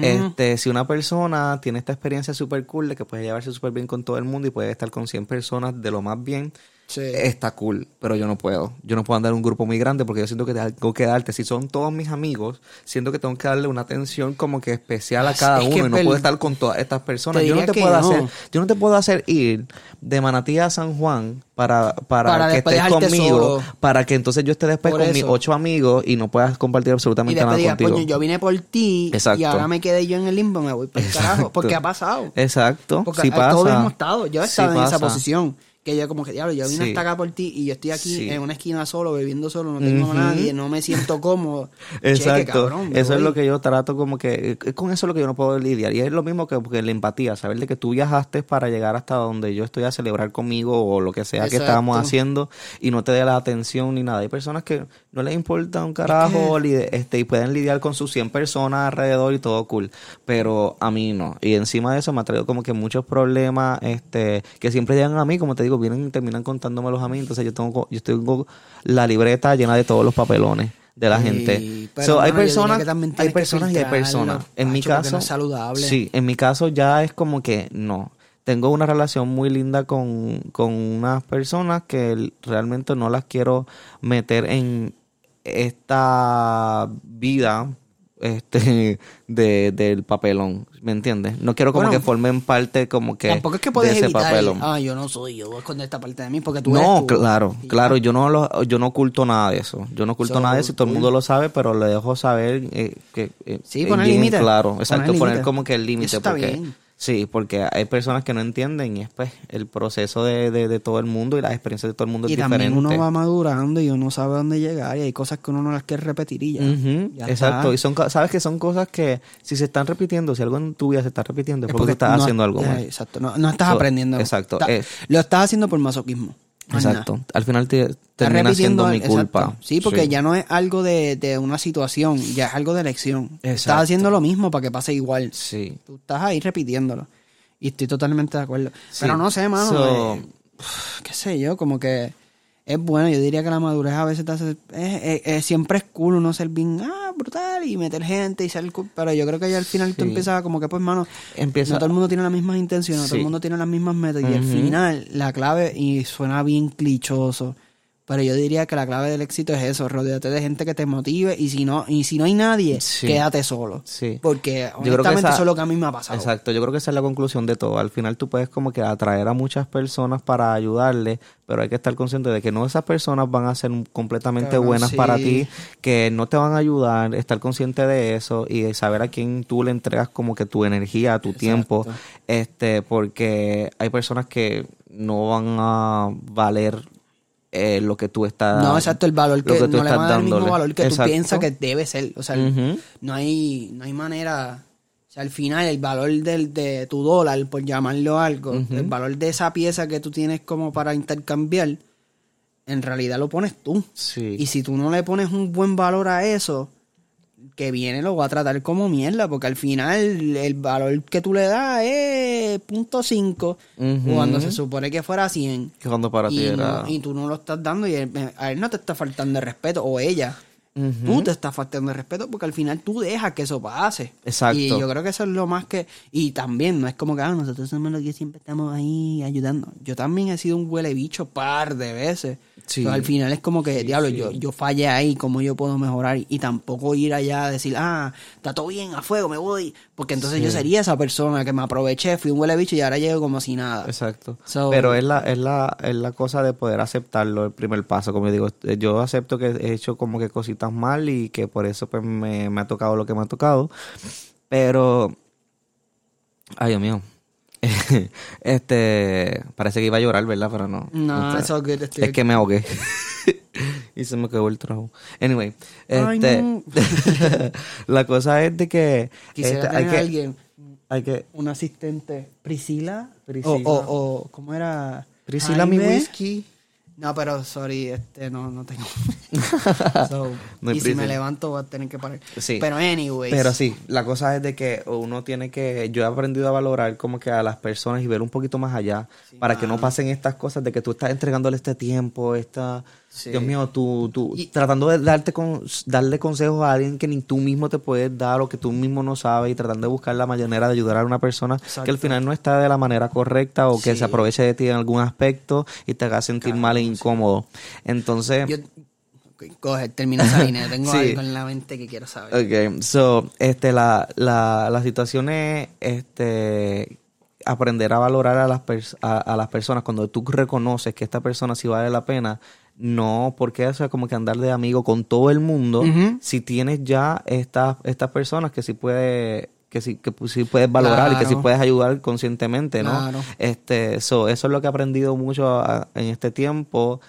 este Si una persona tiene esta experiencia súper cool de que puede llevarse súper bien con todo el mundo y puede estar con 100 personas de lo más bien, está cool, pero yo no puedo. Yo no puedo andar en un grupo muy grande porque yo siento que tengo que darte, si son todos mis amigos, siento que tengo que darle una atención como que especial a cada uno y no puedo estar con todas estas personas. Yo no te puedo hacer, yo no te puedo hacer ir de Manatí a San Juan para, para, que estés conmigo, para que entonces yo esté después con mis ocho amigos y no puedas compartir absolutamente nada contigo. yo vine por ti y ahora me quedé yo en el limbo, me voy para el carajo, porque ha pasado. Exacto, porque todos hemos estado, yo he estado en esa posición que yo como que, diablo, yo vine hasta acá por ti y yo estoy aquí en una esquina solo, bebiendo solo, no tengo a nadie, no me siento cómodo. Exacto. eso es lo que yo trato como que, es con eso lo que yo no puedo lidiar. Y es lo mismo que, la empatía, saber de que tú viajaste para llegar hasta donde yo estoy a celebrar conmigo o lo que sea que estábamos haciendo y no te dé la atención ni nada. Hay personas que no les importa un carajo este, y pueden lidiar con sus 100 personas alrededor y todo cool. Pero a mí no. Y encima de eso me ha traído como que muchos problemas este, que siempre llegan a mí, como te digo, vienen y terminan contándomelos a mí. Entonces yo tengo, yo tengo la libreta llena de todos los papelones de la gente. hay personas, hay personas y hay personas. En mi caso, saludable. Sí, en mi caso ya es como que no. Tengo una relación muy linda con, con unas personas que realmente no las quiero meter en esta vida este de, del papelón, ¿me entiendes? No quiero como que formen parte como que tampoco es que puedes de ese papelón. ah, yo no soy, yo voy a esconder esta parte de mí porque tú No, eres claro, claro, yo no lo, yo no oculto nada de eso. Yo no oculto nada de eso y todo el mundo lo sabe, pero le dejo saber eh, que eh, sí, poner límite. Claro, exacto, poner, como que el límite porque Sí, porque hay personas que no entienden y es pues el proceso de, de, todo el mundo y las experiencias de todo el mundo y es diferente. Y también uno va madurando y uno sabe dónde llegar y hay cosas que uno no las quiere repetir y ya. exacto, y son sabes que son cosas que si se están repitiendo, si algo en tu vida se está repitiendo es porque, estás haciendo algo mal. Exacto, no, estás aprendiendo. Exacto. lo estás haciendo por masoquismo. Exacto. Al final te, termina siendo mi exacto. culpa. Sí, porque ya no es algo de, de una situación, ya es algo de elección. Estás haciendo lo mismo para que pase igual. Sí. Tú estás ahí repitiéndolo. Y estoy totalmente de acuerdo. Sí. Pero no sé, mano. So- eh, qué sé yo, como que es bueno. Yo diría que la madurez a veces te hace. es- es- es- siempre es cool uno ser bien ah, brutal y meter gente y ser cool. Pero yo creo que ya al final tú Sí. empiezas como que, pues, mano. Empieza- No todo el mundo tiene las mismas intenciones, no todo el mundo tiene las mismas metas. Y al final, la clave, y suena bien clichoso. Pero yo diría que la clave del éxito es eso, rodeate de gente que te motive y si no, y si no hay nadie, Sí. quédate solo. Sí. Porque creo que honestamente esa- eso es lo que a mí me ha pasado. Exacto, yo creo que esa es la conclusión de todo. Al final tú puedes como que atraer a muchas personas para ayudarle, pero hay que estar consciente de que no esas personas van a ser completamente buenas sí. para ti, que no te van a ayudar, estar consciente de eso y saber a quién tú le entregas como que tu energía, tu tiempo, este, porque hay personas que no van a valer eh, lo que tú estás No, exacto, el valor que, tú no le van a dar el mismo valor que Exacto. tú piensas que debe ser. O sea, no hay, no hay manera. O sea, al final, el valor del, de tu dólar, por llamarlo algo, el valor de esa pieza que tú tienes como para intercambiar, en realidad lo pones tú. Sí. Y si tú no le pones un buen valor a eso, que viene lo va a tratar como mierda, porque al final el valor que tú le das es punto .5 Ujú. cuando se supone que fuera 100. que cuando para ti Y, era... no- y tú no lo estás dando y él- a él no te está faltando el respeto, o ella. Ujú. Tú te estás faltando el respeto porque al final tú dejas que eso pase. Exacto. Y yo creo que eso es lo más que... Y también, no es como que ah, nosotros somos los que siempre estamos ahí ayudando. Yo también he sido un huele bicho par de veces. Sí. Pero al final es como que, diablo, Yo, yo fallé ahí, ¿cómo yo puedo mejorar? Y tampoco ir allá a decir, ah, está todo bien, a fuego, me voy. Porque entonces yo sería esa persona que me aproveché, fui un huele bicho y ahora llego como si nada. Exacto. So- Pero es la, es, la, es la cosa de poder aceptarlo, el primer paso. Como yo digo, yo acepto que he hecho como que cositas mal y que por eso pues me, me ha tocado lo que me ha tocado. Pero, ay Dios mío. este, parece que iba a llorar, ¿verdad? Pero no. Está. good, Es que me ahogué. y se me quedó el trabajo. Anyway, Ay, este, no. la cosa es de que Quisiera este, hay que, alguien, hay que, un asistente. ¿Priscila? Priscila. O, ¿cómo era? Priscila mi whisky. No, pero sorry, este no, no tengo. So, No y si me levanto voy a tener que parar. Sí. Pero anyways. Pero sí, la cosa es de que uno tiene que, yo he aprendido a valorar como que a las personas y ver un poquito más allá para que no pasen estas cosas de que tú estás entregándole este tiempo, esta, Sí. Dios mío, tú, tú Y- tratando de darte con, darle consejos a alguien que ni tú mismo te puedes dar o que tú mismo no sabes y tratando de buscar la manera de ayudar a una persona que al final no está de la manera correcta o que Sí. se aproveche de ti en algún aspecto y te haga sentir mal e incómodo. Entonces, Yo, coge, termina esa línea. Tengo Sí. algo en la mente que quiero saber. Ok, so, este, la, la, la situación es, este, aprender a valorar a las, pers- a, a las personas cuando tú reconoces que esta persona sí vale la pena, no porque o sea como que andar de amigo con todo el mundo, si tienes ya estas, estas personas que sí puede que sí, que sí puedes valorar y que sí puedes ayudar conscientemente, ¿no? Claro. Este, so, eso es lo que he aprendido mucho a- en este tiempo,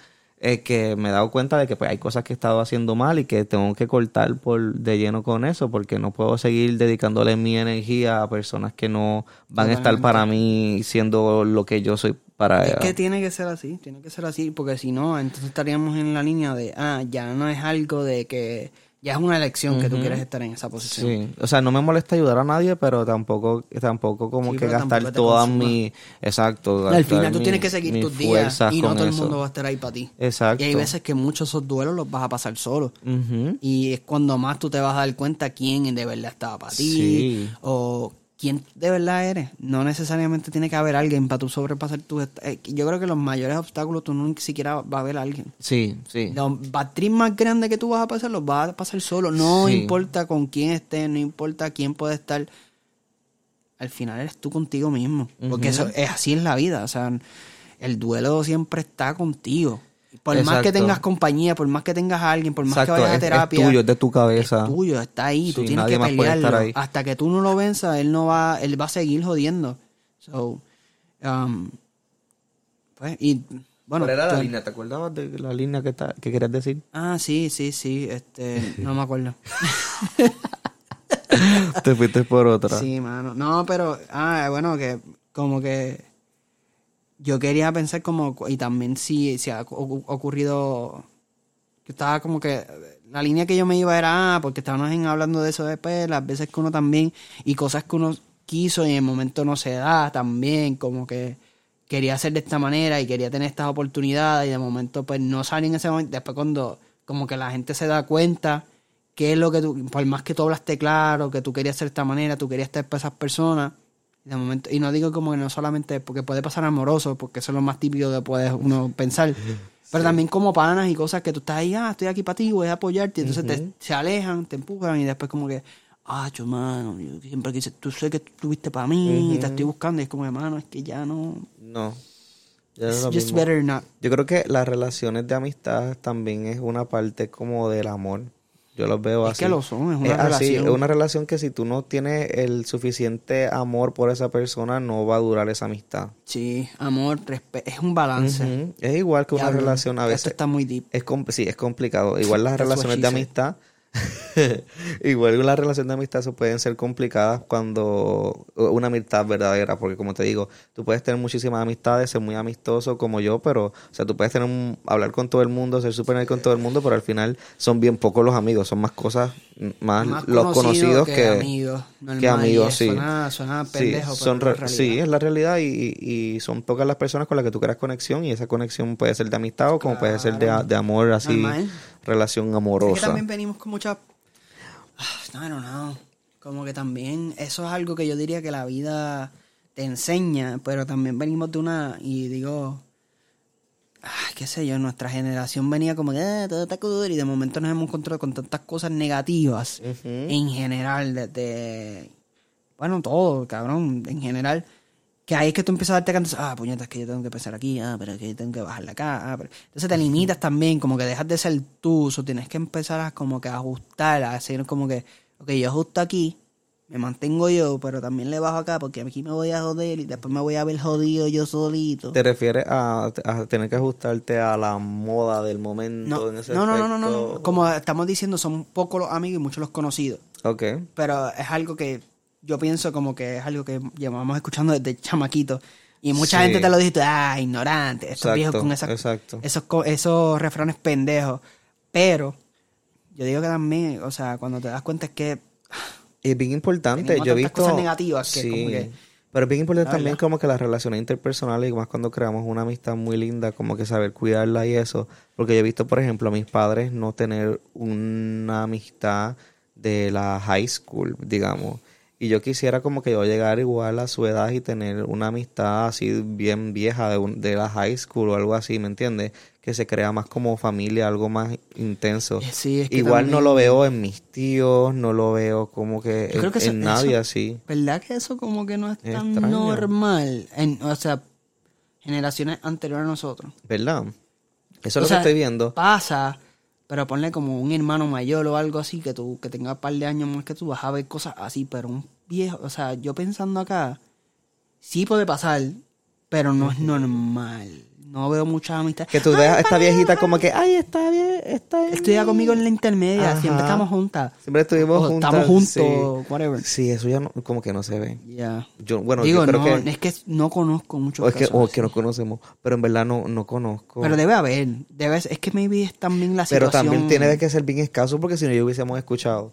eh, que me he dado cuenta de que pues, hay cosas que he estado haciendo mal y que tengo que cortar por de lleno con eso, porque no puedo seguir dedicándole mi energía a personas que no van a estar para mí siendo lo que yo soy para Es ella. que tiene que ser así, tiene que ser así, porque si no, entonces estaríamos en la línea de, ah, ya no es algo de que, ya es una elección que tú quieres estar en esa posición. Sí, o sea, no me molesta ayudar a nadie, pero tampoco, tampoco como Sí, que gastar tampoco te toda consuma. mi, exacto. Al final tú mi- tienes que seguir mis tus días y no todo el mundo va a estar ahí para ti. Exacto. Y hay veces que muchos esos duelos los vas a pasar solo. Y es cuando más tú te vas a dar cuenta quién de verdad estaba para ti Sí. o quién de verdad eres. No necesariamente tiene que haber alguien para tú sobrepasar tus... eh, Yo creo que los mayores obstáculos tú no ni siquiera va a haber alguien. Sí, sí. Los batriz más grandes que tú vas a pasar los vas a pasar solo. No Sí. importa con quién estés, no importa quién puede estar. Al final eres tú contigo mismo. Porque eso es así en la vida. O sea, el duelo siempre está contigo. Por más que tengas compañía, por más que tengas a alguien, por más Exacto, que vayas es- a es terapia. tuyo, es de tu cabeza. Es tuyo, está ahí. tú tienes nadie que más puede estar pelearlo. ahí. Hasta que tú no lo venzas, él no va, él va a seguir jodiendo. So, um, pues, y bueno. ¿Cuál era la tú- línea? ¿Te acordabas de la línea que, ta- que querías decir? Ah, sí, sí, sí. Este, no me acuerdo. Te fuiste por otra. Sí, mano. No, pero, ah, bueno, que como que yo quería pensar como, y también sí, sí ha ocu- ocurrido, que estaba como que, la línea que yo me iba era, ah, porque estábamos hablando de eso después, las veces que uno también, y cosas que uno quiso y en el momento no se da también, como que quería hacer de esta manera y quería tener estas oportunidades y de momento pues no sale en ese momento, después cuando como que la gente se da cuenta qué es lo que tú, por más que tú hablaste claro, que tú querías ser de esta manera, tú querías estar para esas personas, de momento, y no digo como que no solamente porque puede pasar amoroso, porque eso es lo más típico que puede uno pensar, pero también como panas y cosas que tú estás ahí, ah, estoy aquí para ti, voy a apoyarte, entonces te, se alejan, te empujan y después como que, ah, yo, mano, yo siempre quise, tú sé que tú estuviste para mí, y te estoy buscando, y es como, hermano, es que ya no, No. Ya it's just mismo. better not. Yo creo que las relaciones de amistad también es una parte como del amor. Yo los veo Es así. que lo son, es una así, relación. es una relación que si tú no tienes el suficiente amor por esa persona, no va a durar esa amistad. Sí, amor, respeto, es un balance. Es igual que una relación a Esto veces. está muy deep. Es sí, es complicado. Igual las relaciones de amistad. igual las relaciones de amistad pueden ser complicadas cuando una amistad verdadera, porque como te digo, tú puedes tener muchísimas amistades, ser muy amistoso como yo, pero, o sea, tú puedes tener un- hablar con todo el mundo, ser súper nice con todo el mundo, pero al final son bien pocos los amigos, son más cosas, más, Más los conocidos que, amigos. normal, que amigos, sí. Suena, suena Sí, pendejo, son pero re- sí, es la realidad y, y- son pocas las personas con las que tú creas conexión y esa conexión puede ser de amistad o como puede ser de, de amor así, Normal. Relación Es que amorosa. también venimos con mucha... Ah, No, no, no. Como que también eso es algo que yo diría que la vida te enseña, pero también venimos de una... Y digo... ah, qué sé yo, nuestra generación venía como que ah, todo está cool y de momento nos hemos encontrado con tantas cosas negativas en general, desde... Bueno, todo, cabrón, en general. Que ahí es que tú empiezas a darte cuenta, ah, puñetas, que yo tengo que pensar aquí, ah, pero que yo tengo que bajarla acá, ah, pero... Entonces te limitas también, como que dejas de ser tú, o tienes que empezar a como que ajustar, a hacer como que, ok, yo ajusto aquí, me mantengo yo, pero también le bajo acá porque aquí me voy a joder y después me voy a ver jodido yo solito. ¿Te refieres a, a tener que ajustarte a la moda del momento No, en ese no, no, no, no, no, no. Como estamos diciendo, son pocos los amigos y muchos los conocidos. Ok. pero es algo que yo pienso como que es algo que llevamos escuchando desde chamaquito. Y mucha Sí. gente te lo dice, ah, ignorante, estos Exacto, viejos con esas, exacto. esos, esos refranes pendejos. Pero yo digo que también, o sea, cuando te das cuenta es que Es bien importante. Yo he visto. cosas negativas que como que- Pero es bien importante también como que las relaciones interpersonales y más cuando creamos una amistad muy linda, como que saber cuidarla y eso. Porque yo he visto, por ejemplo, a mis padres no tener una amistad de la high school, digamos. Y yo quisiera como que yo llegar igual a su edad y tener una amistad así bien vieja de, un- de la high school o algo así, ¿me entiendes? Que se crea más como familia, algo más intenso. Eh, sí, es que Igual no lo veo en mis tíos, no lo veo como que Yo creo en, que eso- en nadie eso- así. ¿Verdad que eso como que no es Es tan extraño. normal? En, o sea, generaciones anteriores a nosotros. ¿Verdad? Eso es lo sea, que estoy viendo. Pasa, pero ponle como un hermano mayor o algo así, que tú, que tenga un par de años más que tú, vas a ver cosas así, pero un viejo, o sea, yo pensando acá, sí puede pasar, pero no es normal. No veo mucha amistad. Que tú dejas a esta viejita como que, ay, está bien, está bien. Estudia conmigo en la intermedia, Ajá. siempre estamos juntas. Siempre estuvimos O juntas. Estamos juntos, sí. whatever. Sí, eso ya no- como que no se ve. Ya. Yo, bueno, Digo, yo creo no, que... es que no conozco muchos O es que, o así. que no conocemos, pero en verdad no, no conozco. Pero debe haber, debe, es que maybe es también la Pero situación. también tiene que ser bien escaso porque si no yo hubiésemos escuchado.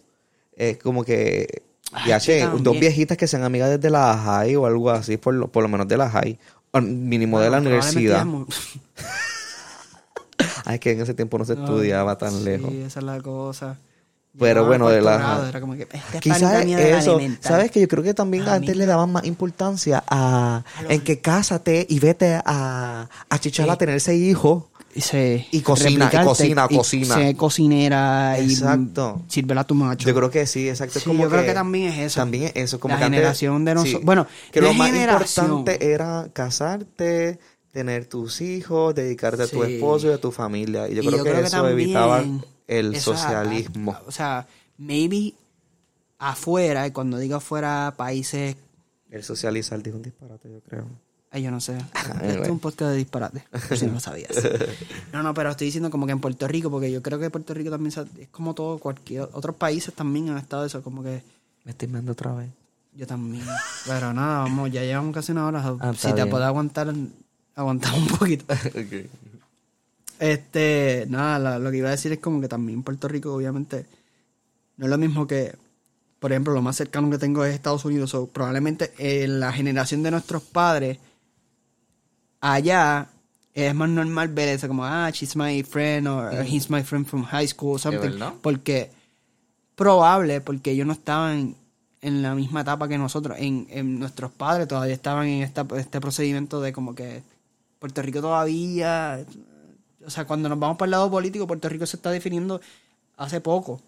Es como que, ya che, dos viejitas que sean amigas desde la high o algo así, por lo, por lo menos de la high, o mínimo de la universidad. Ay, que en ese tiempo no se No, estudiaba tan sí, lejos. esa es la cosa. Pero bueno, de la- era como que, este Quizás eso. ¿sabes? Que yo creo que también A antes mí- le daban más importancia a, en que cásate y vete a, a chichar a Sí. tenerse hijo. Y, se- Y cocina, y cocina, y cocina. Sé cocinera y Exacto. sirve a tu macho. Yo creo que sí, exacto. es Sí, como yo creo que también es eso. También es eso. Como La que antes- generación de nosotros- bueno, que lo más generación. importante era casarte, tener tus hijos, dedicarte a tu esposo y a tu familia. Y yo Y creo que eso evitaba el eso es a- socialismo. a- o sea, maybe afuera, y cuando digo afuera, países El socializar dijo un disparate, yo creo. Ay, yo no sé. Esto es un podcast de disparate, por si no lo sabías. No, no, pero estoy diciendo como que en Puerto Rico, porque yo creo que Puerto Rico también es como todo, cualquier otros países también han estado eso, como que Me estoy viendo otra vez. yo también. Pero nada, vamos, ya llevamos casi una hora. Ah, si te puedo aguantar, Aguantamos un poquito. Este, nada, la- lo que iba a decir es como que también Puerto Rico, obviamente, no es lo mismo que, por ejemplo, lo más cercano que tengo es Estados Unidos. o probablemente en la generación de nuestros padres, allá es más normal ver eso como, ah, she's my friend, o he's my friend from high school, something. verdad? Porque, probable, porque ellos no estaban en la misma etapa que nosotros. En, en nuestros padres todavía estaban en esta, este procedimiento de como que Puerto Rico todavía o sea, cuando nos vamos para el lado político, Puerto Rico se está definiendo hace poco.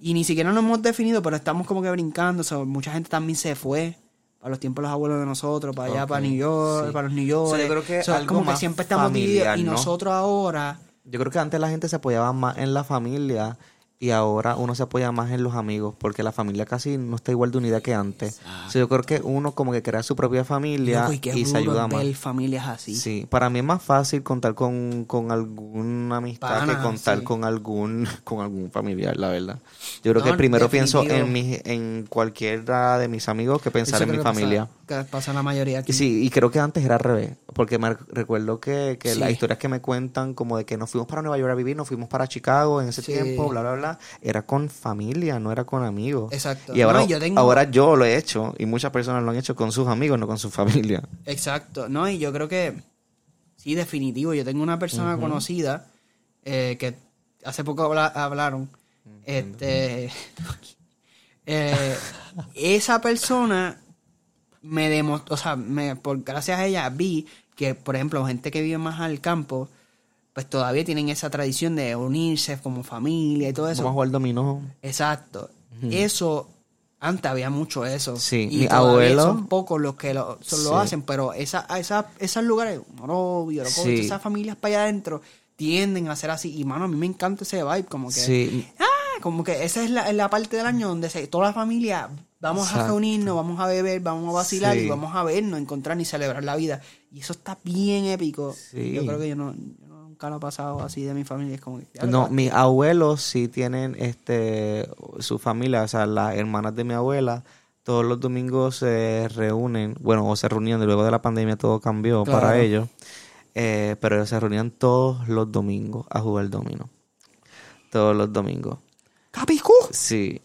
Y ni siquiera nos hemos definido, pero estamos como que brincando. O sea, mucha gente también se fue para los tiempos de los abuelos de nosotros, para allá, para New York, sí. para los New York. O sea, yo creo que O sea, algo como que más siempre estamos familiar, divididos. Y ¿no? nosotros ahora, Yo creo que antes la gente se apoyaba más en la familia y ahora uno se apoya más en los amigos porque la familia casi no está igual de unida que antes. Yo creo que uno como que crea su propia familia loco, y se ayuda es más. ver familias así. Sí, para mí es más fácil contar con, con alguna amistad Pana, que contar sí. con algún con algún familiar, la verdad. Yo creo No, que primero pienso en mis, en cualquiera de mis amigos que pensar Eso en mi que pasa- familia. que pasa la mayoría aquí. Y sí, y creo que antes era al revés, porque me recuerdo que, que Sí. las historias que me cuentan, como de que nos fuimos para Nueva York a vivir, nos fuimos para Chicago en ese Sí. tiempo, bla, bla, bla, era con familia, no era con amigos. Exacto. Y ahora, No, yo tengo- ahora yo lo he hecho, y muchas personas lo han hecho con sus amigos, no con su familia. Exacto, no, y yo creo que sí, definitivo. Yo tengo una persona conocida eh, que hace poco habla- hablaron. Este, eh, esa persona me demostró, o sea, me, por gracias a ella vi que, por ejemplo, gente que vive más al campo, pues todavía tienen esa tradición de unirse como familia y todo eso. Vamos a jugar dominó. Exacto. Eso, antes había mucho eso. Sí, y mi abuelo- Son pocos los que lo, son- lo hacen, pero esa, esa, esos lugares, Orocovis, Sí. esas familias para allá adentro, tienden a ser así. Y mano, a mí me encanta ese vibe, como que. Sí, Ah, como que esa es la, la parte del año donde se, toda la familia vamos a reunirnos, vamos a beber, vamos a vacilar Sí. y vamos a vernos, encontrar y celebrar la vida. Y eso está bien épico. Sí. Yo creo que yo no, yo nunca lo he pasado así de mi familia. Es como que, No, mis abuelos sí tienen este su familia, o sea, las hermanas de mi abuela, todos los domingos se reúnen, bueno, o se reunían, luego de la pandemia todo cambió Claro. para ellos, eh, pero ellos se reunían todos los domingos a jugar domino. Todos los domingos. ¡Capicú! Sí.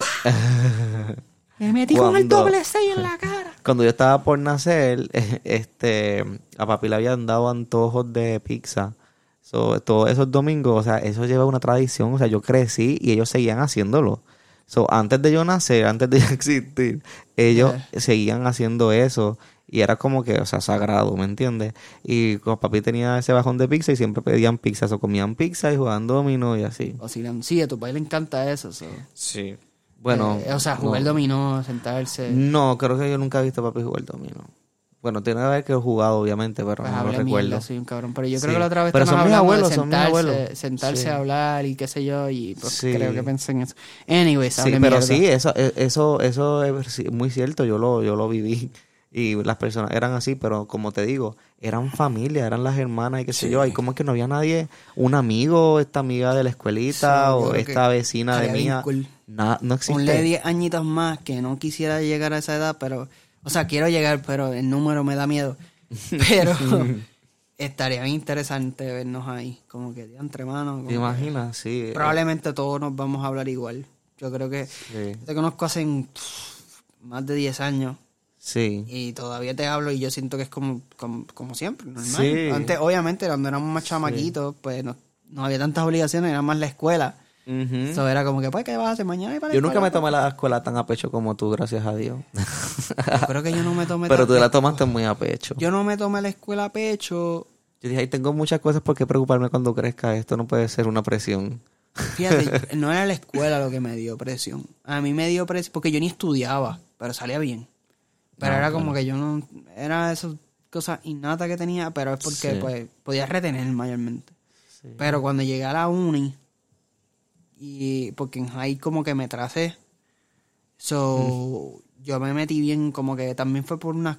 Me metí con el Cuando- doble 6 en la cara. Cuando yo estaba por nacer, este, a papi le habían dado antojos de pizza. So, todos esos domingos, o sea, eso lleva una tradición. O sea, yo crecí y ellos seguían haciéndolo. So, antes de yo nacer, antes de yo existir, ellos seguían haciendo eso. Y era como que, o sea, sagrado, ¿me entiendes? Y con papi tenía ese bajón de pizza y siempre pedían pizza. O comían pizza y jugaban domino y así. Vacilan. Sí, a tu país le encanta eso. so. Sí. Bueno. Eh, o sea, jugar no. dominó, sentarse. No, creo que yo nunca he visto a papi jugar dominó. Bueno, tiene que ver que he jugado, obviamente, pero Pues no lo recuerdo. soy un cabrón. Pero yo Sí. creo que la otra vez Pero son mis hablando de abuelos, son mis sentarse, abuelos. sentarse Sí. a hablar y qué sé yo. Y pues Sí. creo que pensé en eso. Anyways, Sí, pero mierda. sí, eso, e- eso, eso es sí, muy cierto, yo lo, yo lo viví. Y las personas eran así, pero como te digo, eran familia, eran las hermanas y qué sé yo. Y como es que no había nadie, un amigo, esta amiga de la escuelita Sí, o esta vecina de mía. cool. Na- no existe. Ponle 10 añitos más que no quisiera llegar a esa edad, pero... O sea, quiero llegar, pero el número me da miedo. Pero estaría interesante vernos ahí. Como que de entre manos. ¿Te imaginas? Sí. Probablemente todos nos vamos a hablar igual. Yo creo que... Sí. Te conozco hace pff, más de 10 años. Sí. Y todavía te hablo y yo siento que es como, como, como siempre, normal. Sí. Antes, obviamente, cuando éramos más chamaquitos, pues no, no había tantas obligaciones, era más la escuela. Ujú. Eso era como que, pues, ¿qué vas a hacer mañana? Y para la Yo nunca me tomé la escuela tan a pecho como tú, gracias a Dios. pues. Yo creo que yo no me tomé Pero tú la tomaste muy a pecho. Yo no me tomé la escuela a pecho. Yo dije, ay, tengo muchas cosas por qué preocuparme cuando crezca. Esto no puede ser una presión. Fíjate, no era la escuela lo que me dio presión. A mí me dio presión porque yo ni estudiaba, pero salía bien. Pero No, era claro. como que yo no... Era esas cosas innatas que tenía, pero es porque Sí. pues podía retener mayormente. Pero cuando llegué a la uni, y porque en high como que me tracé, so, yo me metí bien, como que también fue por unas,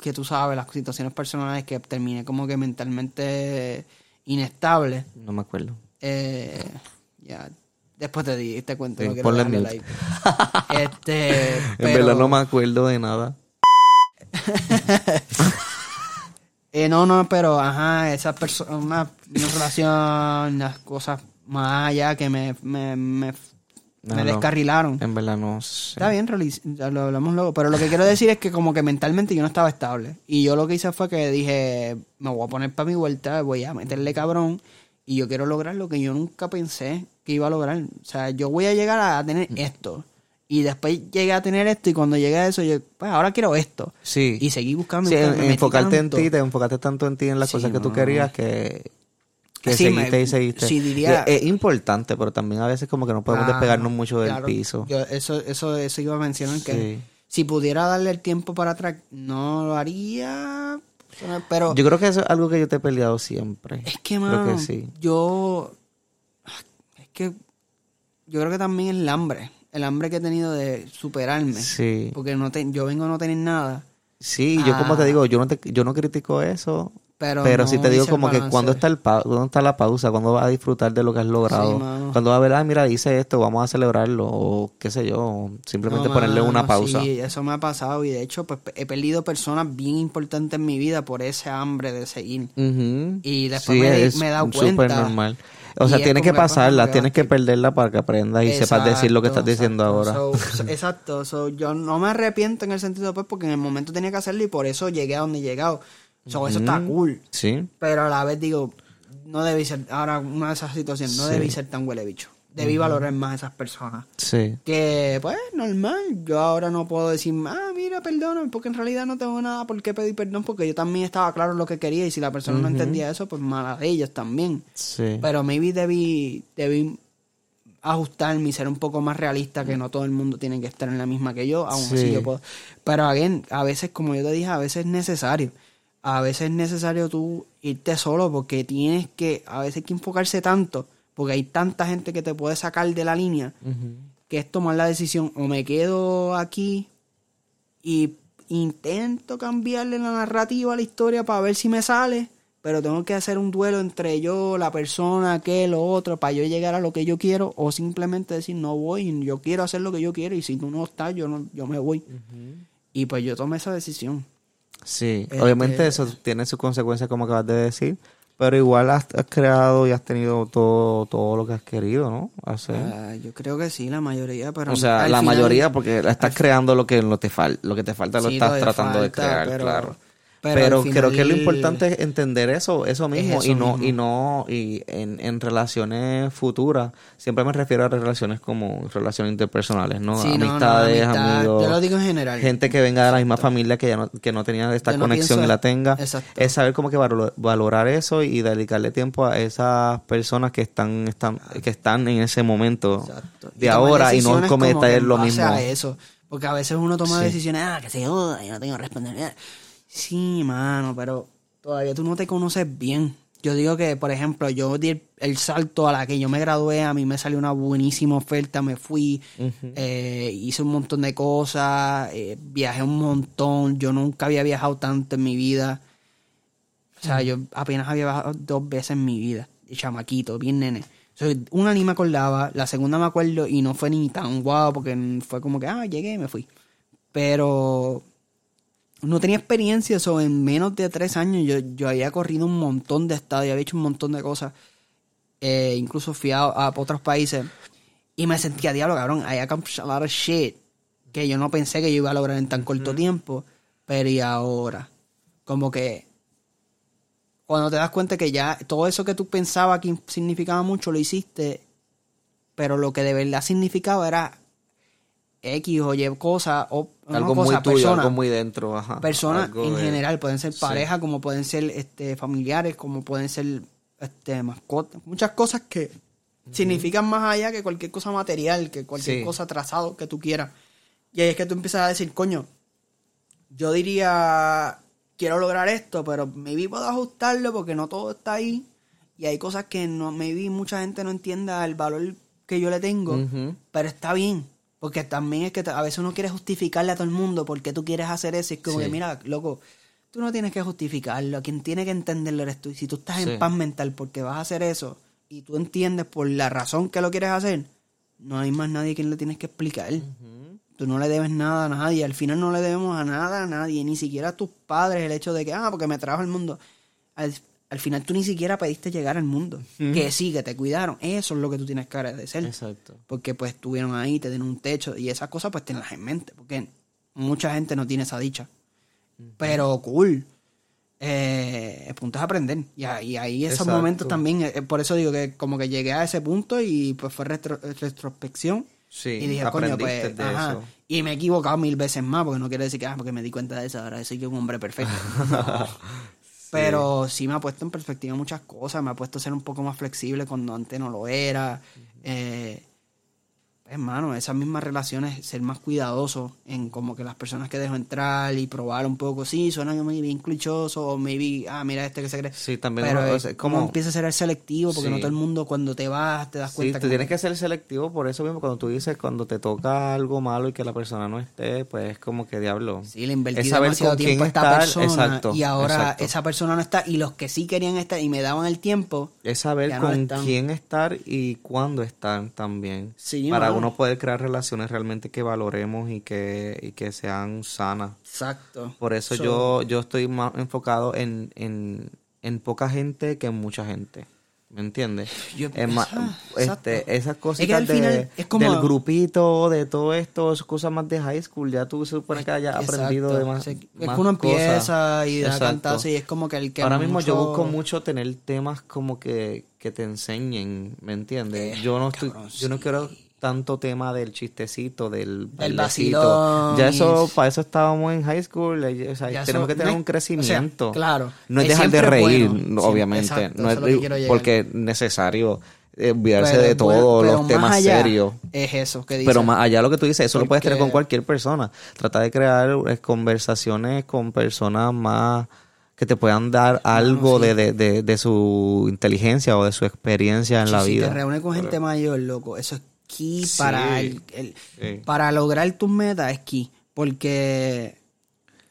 que tú sabes, las situaciones personales que terminé como que mentalmente inestable. No me acuerdo. Eh, ya, después te di, te cuento. Sí, no ponle ahí. Este, En verdad no me acuerdo de nada. Eh, no, no, pero, ajá, esas personas, una, una relación, las cosas más allá que me, me, me, No, me no. descarrilaron. En verdad no sé. Está bien, lo hablamos luego. Pero lo que quiero decir es que como que mentalmente yo no estaba estable. Y yo lo que hice fue que dije, me voy a poner para mi vuelta, voy a meterle cabrón. Y yo quiero lograr lo que yo nunca pensé que iba a lograr. O sea, yo voy a llegar a tener esto. Y después llegué a tener esto y cuando llegué a eso, yo, pues ahora quiero esto. Sí. Y seguí buscando. Sí, buscando, enfocarte tanto. en ti, te enfocaste tanto en ti, en las Sí, cosas que tú mano. querías, que, que Sí, seguiste me- y seguiste. sí, diría- es, es importante, pero también a veces como que no podemos Ah, despegarnos mucho del claro. piso. Yo eso, eso, eso iba a mencionar que si pudiera darle el tiempo para atrás, no lo haría. Pero Yo creo que eso es algo que yo te he peleado siempre. es que, Creo mano, que sí. yo. Es que. Yo creo que también es el hambre. El hambre que he tenido de superarme. Sí. Porque no te, yo vengo a no tener nada. Sí, yo como te Ah. digo, yo no te, yo no critico eso, Pero, pero, no sí te digo como que cuando está el pa- cuando está la pausa, cuando vas a disfrutar de lo que has logrado, Sí, cuando vas a ver, ah, mira, hice esto, vamos a celebrarlo o qué sé yo, simplemente No, ponerle una pausa. Sí, eso me ha pasado y de hecho pues he perdido personas bien importantes en mi vida por ese hambre de seguir. Y después Sí, me, me he dado cuenta. normal. O sea, tienes que pasarla, tienes que perderla para que aprendas y sepas decir lo que estás Exacto, diciendo ahora. so- exacto. So, yo no me arrepiento en el sentido, pues, porque en el momento tenía que hacerlo y por eso llegué a donde he llegado. So, Eso está cool. Sí. Pero a la vez digo, no debí ser, ahora una de esas situaciones, no Sí. debí ser tan huele bicho. Debí valorar más a esas personas. Sí. Que, pues, normal. Yo ahora no puedo decir, ah, mira, perdóname, porque en realidad no tengo nada por qué pedir perdón, porque yo también estaba claro en lo que quería y si la persona no entendía eso, pues mala de ellos también. Sí. Pero maybe debí, debí ajustarme y ser un poco más realista que no todo el mundo tiene que estar en la misma que yo, aún así Sí. yo puedo. Pero again, a veces, como yo te dije, a veces es necesario. A veces es necesario tú irte solo porque tienes que, a veces hay que enfocarse tanto, porque hay tanta gente que te puede sacar de la línea, que es tomar la decisión, o me quedo aquí y intento cambiarle la narrativa a la historia para ver si me sale, pero tengo que hacer un duelo entre yo, la persona, aquel, lo otro, para yo llegar a lo que yo quiero, o simplemente decir no voy, yo quiero hacer lo que yo quiero y si tú no estás, yo no, yo me voy. Y pues yo tomé esa decisión. Sí, Este- obviamente eso tiene sus consecuencias como acabas de decir, pero igual has, has creado y has tenido todo, todo lo que has querido, ¿no? Hacer. Ah, yo creo que sí, la mayoría, pero o sea, la final- mayoría porque estás creando lo que no te falta, lo que te falta lo estás lo tratando de crear, claro. Pero creo que lo importante es entender eso, eso mismo, eso y no, mismo. y no, y en, en relaciones futuras, siempre me refiero a relaciones como relaciones interpersonales, ¿no? Sí, no, no, Amistades, amistad, amigos. Yo lo digo en general. gente que venga de la misma familia que ya no, que no tenía esta Yo conexión y la tenga Exacto. es saber cómo que valo- valorar eso y dedicarle tiempo a esas personas que están, están que están en ese momento Exacto. de ahora y no cometer lo mismo a eso. Porque a veces uno toma Sí. decisiones, ah, que se joda, yo no tengo responsabilidad. Sí, mano, pero todavía tú no te conoces bien. Yo digo que, por ejemplo, yo di el, el salto a la que yo me gradué, a mí me salió una buenísima oferta, me fui, eh, hice un montón de cosas, eh, viajé un montón, yo nunca había viajado tanto en mi vida. O sea, yo apenas había viajado dos veces en mi vida, de chamaquito, bien nene. So, una ni me acordaba, la segunda me acuerdo y no fue ni tan guau porque fue como que, ah, llegué y me fui. Pero no tenía experiencia, eso en menos de tres años yo, yo había corrido un montón de estados, y había hecho un montón de cosas. Eh, incluso fui a, a otros países y me sentía, diablo, cabrón, I accomplished a lot of shit que yo no pensé que yo iba a lograr en tan corto tiempo. Pero y ahora, como que cuando te das cuenta que ya todo eso que tú pensabas que significaba mucho lo hiciste, pero lo que de verdad significaba era X o Y cosa o no algo cosa, muy tuyo persona, algo muy dentro ajá. personas en de- general pueden ser Sí. pareja como pueden ser este familiares como pueden ser este mascotas muchas cosas que significan más allá que cualquier cosa material que cualquier Sí. cosa trazado que tú quieras y ahí es que tú empiezas a decir coño yo diría quiero lograr esto pero maybe puedo ajustarlo porque no todo está ahí y hay cosas que no maybe mucha gente no entienda el valor que yo le tengo pero está bien. Porque también es que a veces uno quiere justificarle a todo el mundo por qué tú quieres hacer eso. Y es como Sí. que, mira, loco, tú no tienes que justificarlo. Quien tiene que entenderlo eres tú. Y si tú estás Sí. en paz mental porque vas a hacer eso y tú entiendes por la razón que lo quieres hacer, no hay más nadie quien le tienes que explicar. Tú no le debes nada a nadie. Al final no le debemos a nada a nadie, ni siquiera a tus padres, el hecho de que, ah, porque me trajo al mundo. Al, al final tú ni siquiera pediste llegar al mundo. Que sí, que te cuidaron. Eso es lo que tú tienes que agradecer. Exacto. Porque pues estuvieron ahí, te dieron un techo y esas cosas pues tenlas en mente. Porque mucha gente no tiene esa dicha. Pero cool. Eh, el punto es aprender. Y ahí, ahí esos Exacto. momentos también, eh, por eso digo que como que llegué a ese punto y pues fue retro- retrospección. Sí, y dije, coño, pues, ajá. eso. Y me he equivocado mil veces más, porque no quiere decir que, ah, porque me di cuenta de eso, ahora soy yo un hombre perfecto. Pero sí me ha puesto en perspectiva muchas cosas, me ha puesto a ser un poco más flexible cuando antes no lo era. Eh, hermano, esas mismas relaciones, ser más cuidadoso en como que las personas que dejo entrar y probar un poco, sí, suenan muy bien clichoso, o maybe, ah, mira este que se cree. Sí, también Pero es como empieza a ser el selectivo, porque Sí. no todo el mundo cuando te vas te das Sí, cuenta tú que tienes que ser selectivo por eso mismo. Cuando tú dices, cuando te toca algo malo y que la persona no esté, pues es como que diablo. Sí, le invertí Es saber demasiado con tiempo a quién esta estar, persona exacto, y ahora exacto. esa persona no está y los que sí querían estar y me daban el tiempo Es saber no con están. quién estar y cuándo estar también. Sí, para. Uno poder crear relaciones realmente que valoremos y que, y que sean sanas. exacto Por eso So- yo, yo estoy más enfocado en, en, en poca gente que en mucha gente. ¿Me entiendes? Yo- Es más, este, esas Es cositas que de- es como- del grupito, de todo esto, es cosas más de high school. Ya tú se supone que hayas aprendido de más, es que más uno cosas. empieza y da cantazo y es como que el que Ahora mismo yo mucho- busco mucho tener temas como que, que te enseñen, ¿me entiendes? yo no estoy, Eh, cabrón, yo no sí. Tanto tema del chistecito, del Del vacilón Ya eso, para eso estábamos en high school, eh, o sea, Ya tenemos eso- que tener no un crecimiento. o sea, claro, No es es dejar de reír, bueno, obviamente. exacto, no es es porque es necesario eh, olvidarse de bueno, todos los temas serios. es eso que dice Pero más allá de lo que tú dices, eso lo puedes tener con cualquier persona. Trata de crear eh, conversaciones con personas más que te puedan dar algo sí. de, de, de, de su inteligencia o de su experiencia en la si vida. te reúnes con gente mayor loco eso es Sí. para el, el- Sí. para lograr tus metas es key porque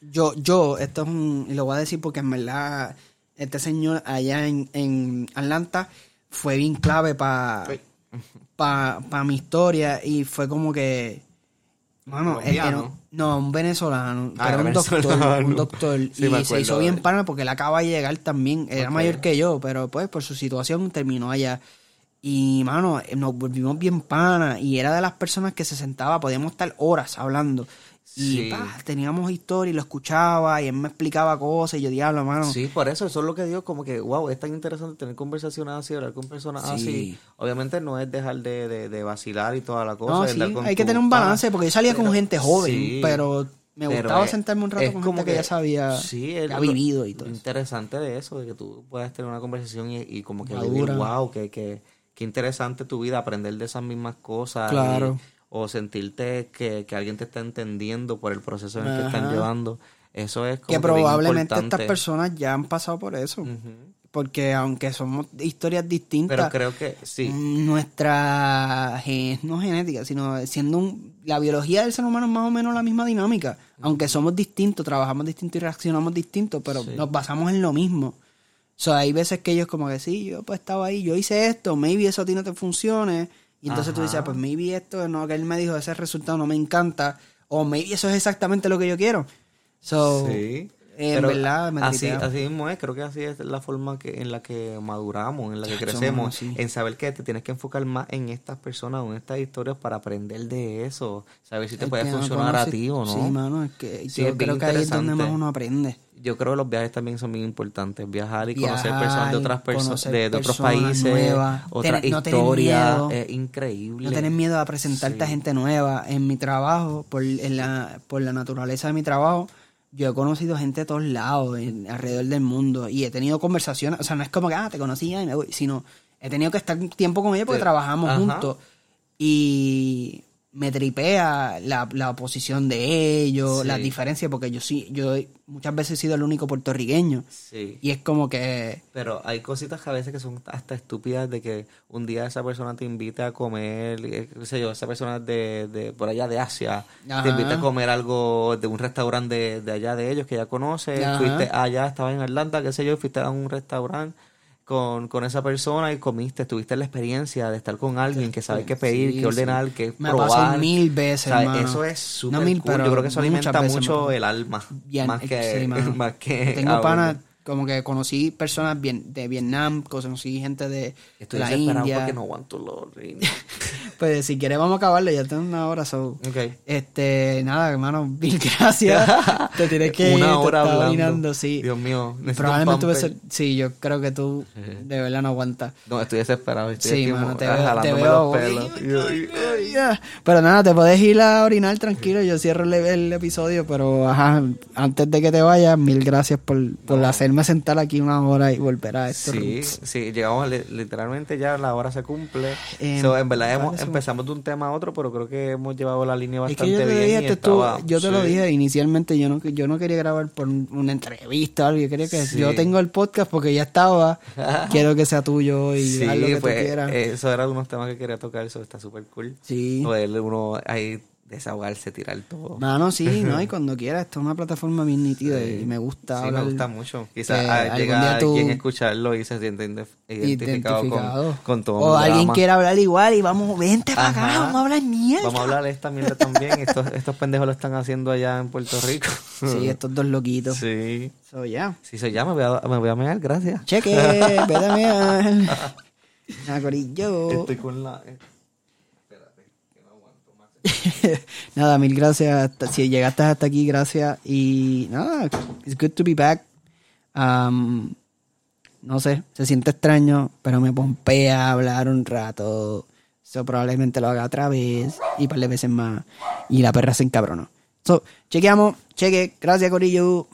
yo yo esto es un lo voy a decir porque en verdad este señor allá en, en Atlanta fue bien clave para para mi historia y fue como que él era no, un venezolano, Ah, pero era un doctor, venezolano. un doctor. Sí, y se hizo bien pana porque él acaba de llegar también. Era mayor que yo, pero pues por su situación terminó allá. Y, mano, eh, nos volvimos bien pana y era de las personas que se sentaba, podíamos estar horas hablando. Y Sí. pa, teníamos historia y lo escuchaba y él me explicaba cosas y yo, diablo, mano. Sí, por eso, eso es lo que digo, como que, wow, es tan interesante tener conversaciones así, hablar con personas Sí. así. Obviamente no es dejar de, de, de vacilar y toda la cosa. No, sí, con hay que tener un balance porque yo salía con Pero- gente joven, pero me pero gustaba es- sentarme un rato con como gente que, ya sabía, sí, que ha vivido y todo lo eso. interesante de eso, de que tú puedas tener una conversación y, y como que Madura. vivir, wow, que, que, que interesante tu vida, aprender de esas mismas cosas. y- Claro. o sentirte que, que alguien te está entendiendo por el proceso en el que están llevando. Eso es como Que probablemente estas personas ya han pasado por eso. Porque aunque somos historias distintas, Pero creo que sí. nuestra gen- no genética, sino siendo un, la biología del ser humano es más o menos la misma dinámica. Aunque somos distintos, trabajamos distinto y reaccionamos distinto, pero Sí. nos basamos en lo mismo. O sea, hay veces que ellos como que sí, yo pues estaba ahí, yo hice esto, maybe eso a ti no te funcione. Y entonces tú Ajá. dices, ah, pues maybe esto no, que él me dijo, ese resultado no me encanta. O maybe eso es exactamente lo que yo quiero. So, Sí. en Pero verdad me así, así mismo es, creo que así es la forma que, en la que maduramos, en la que crecemos, en saber que te tienes que enfocar más en estas personas o en estas historias para aprender de eso, saber si te Es puede no funcionar a ti o no. Sí, mano, es que Sí, yo es creo que ahí es donde más uno aprende. Yo creo que los viajes también son bien importantes, viajar y conocer personas de otras personas, de, de otros países, nuevas, no historias, miedo. es increíble. No tener miedo a presentarte a Sí. gente nueva. En mi trabajo, por, en la, por la naturaleza de mi trabajo, yo he conocido gente de todos lados, en- alrededor del mundo, y he tenido conversaciones, o sea, no es como que, ah, te conocía y me voy, sino he tenido que estar tiempo con ellos porque trabajamos ajá. juntos. Y me tripea la, la oposición de ellos, Sí. las diferencias, porque yo sí, yo muchas veces he sido el único puertorriqueño. Sí. Y es como que Pero hay cositas que a veces que son hasta estúpidas de que un día esa persona te invite a comer, eh, qué sé yo, esa persona de, de por allá de Asia, Ajá. te invita a comer algo de un restaurante de, de allá de ellos que ya conoces, Ajá. fuiste allá, estaba en Atlanta, qué sé yo, fuiste a un restaurante con, con esa persona y comiste, tuviste la experiencia de estar con alguien que sabe qué pedir, Sí, qué ordenar, sí. qué Me probar. mil veces, O sea, hermano. Eso es súper No mil, cool. pero Yo creo que eso alimenta me mucho el alma. Bien, más que, sí, más que Tengo panas, como que conocí personas de Vietnam, conocí gente de Estoy la desesperado India. porque no aguanto los. Pues si quieres vamos a acabarlo, ya tengo una hora. So. Ok. Este, nada, hermano, mil gracias. Te tienes que Una ir, hora te hablando. orinando, sí. Dios mío, necesito Probablemente pamper. ser, sí, yo creo que tú de verdad no aguantas. No, estoy desesperado. Estoy Sí, mano, te veo- jalándome te veo- los pelos. Pero nada, te puedes ir a orinar tranquilo. Yo cierro el, el episodio, pero ajá, antes de que te vayas, mil gracias por, por hacerme sentar aquí una hora y volver a esto. Sí, sí, llegamos li- literalmente ya la hora se cumple. Em, So, en verdad hemos- empezamos de un tema a otro, pero creo que hemos llevado la línea Es bastante que yo te bien. dije, estaba- yo te lo sí. dije inicialmente, yo no, yo no quería grabar por un- una entrevista o algo, yo quería que Sí. yo tengo el podcast porque ya estaba, quiero que sea tuyo y Sí, haz lo que pues, tú quieras. eso era unos temas que quería tocar, eso está súper cool. sí. Poder uno ahí desahogarse, tirar todo. Mano, sí, ¿no? Y cuando quieras, esto es una plataforma bien nítida y me gusta Sí, hablar. me gusta mucho. Quizás llega tú- alguien a escucharlo y se siente ident- identificado, identificado. Con, con todo o alguien quiere hablar igual y vamos, vente para acá, vamos a hablar mierda. Vamos a hablar esta mierda también. Estos, estos pendejos lo están haciendo allá en Puerto Rico. Sí, estos dos loquitos. Sí. So, ya. Si se llama, me voy a, me voy a mear, gracias. Cheque, vete a mirar. Ah, corillo. Estoy con la... nada, mil gracias. Si llegaste hasta aquí, gracias. Y nada, it's good to be back. Um, no sé, se siente extraño, pero me pompea hablar un rato. So, probablemente lo haga otra vez y par de veces más. Y la perra se encabronó. So, chequeamos, cheque. Gracias, Corillo.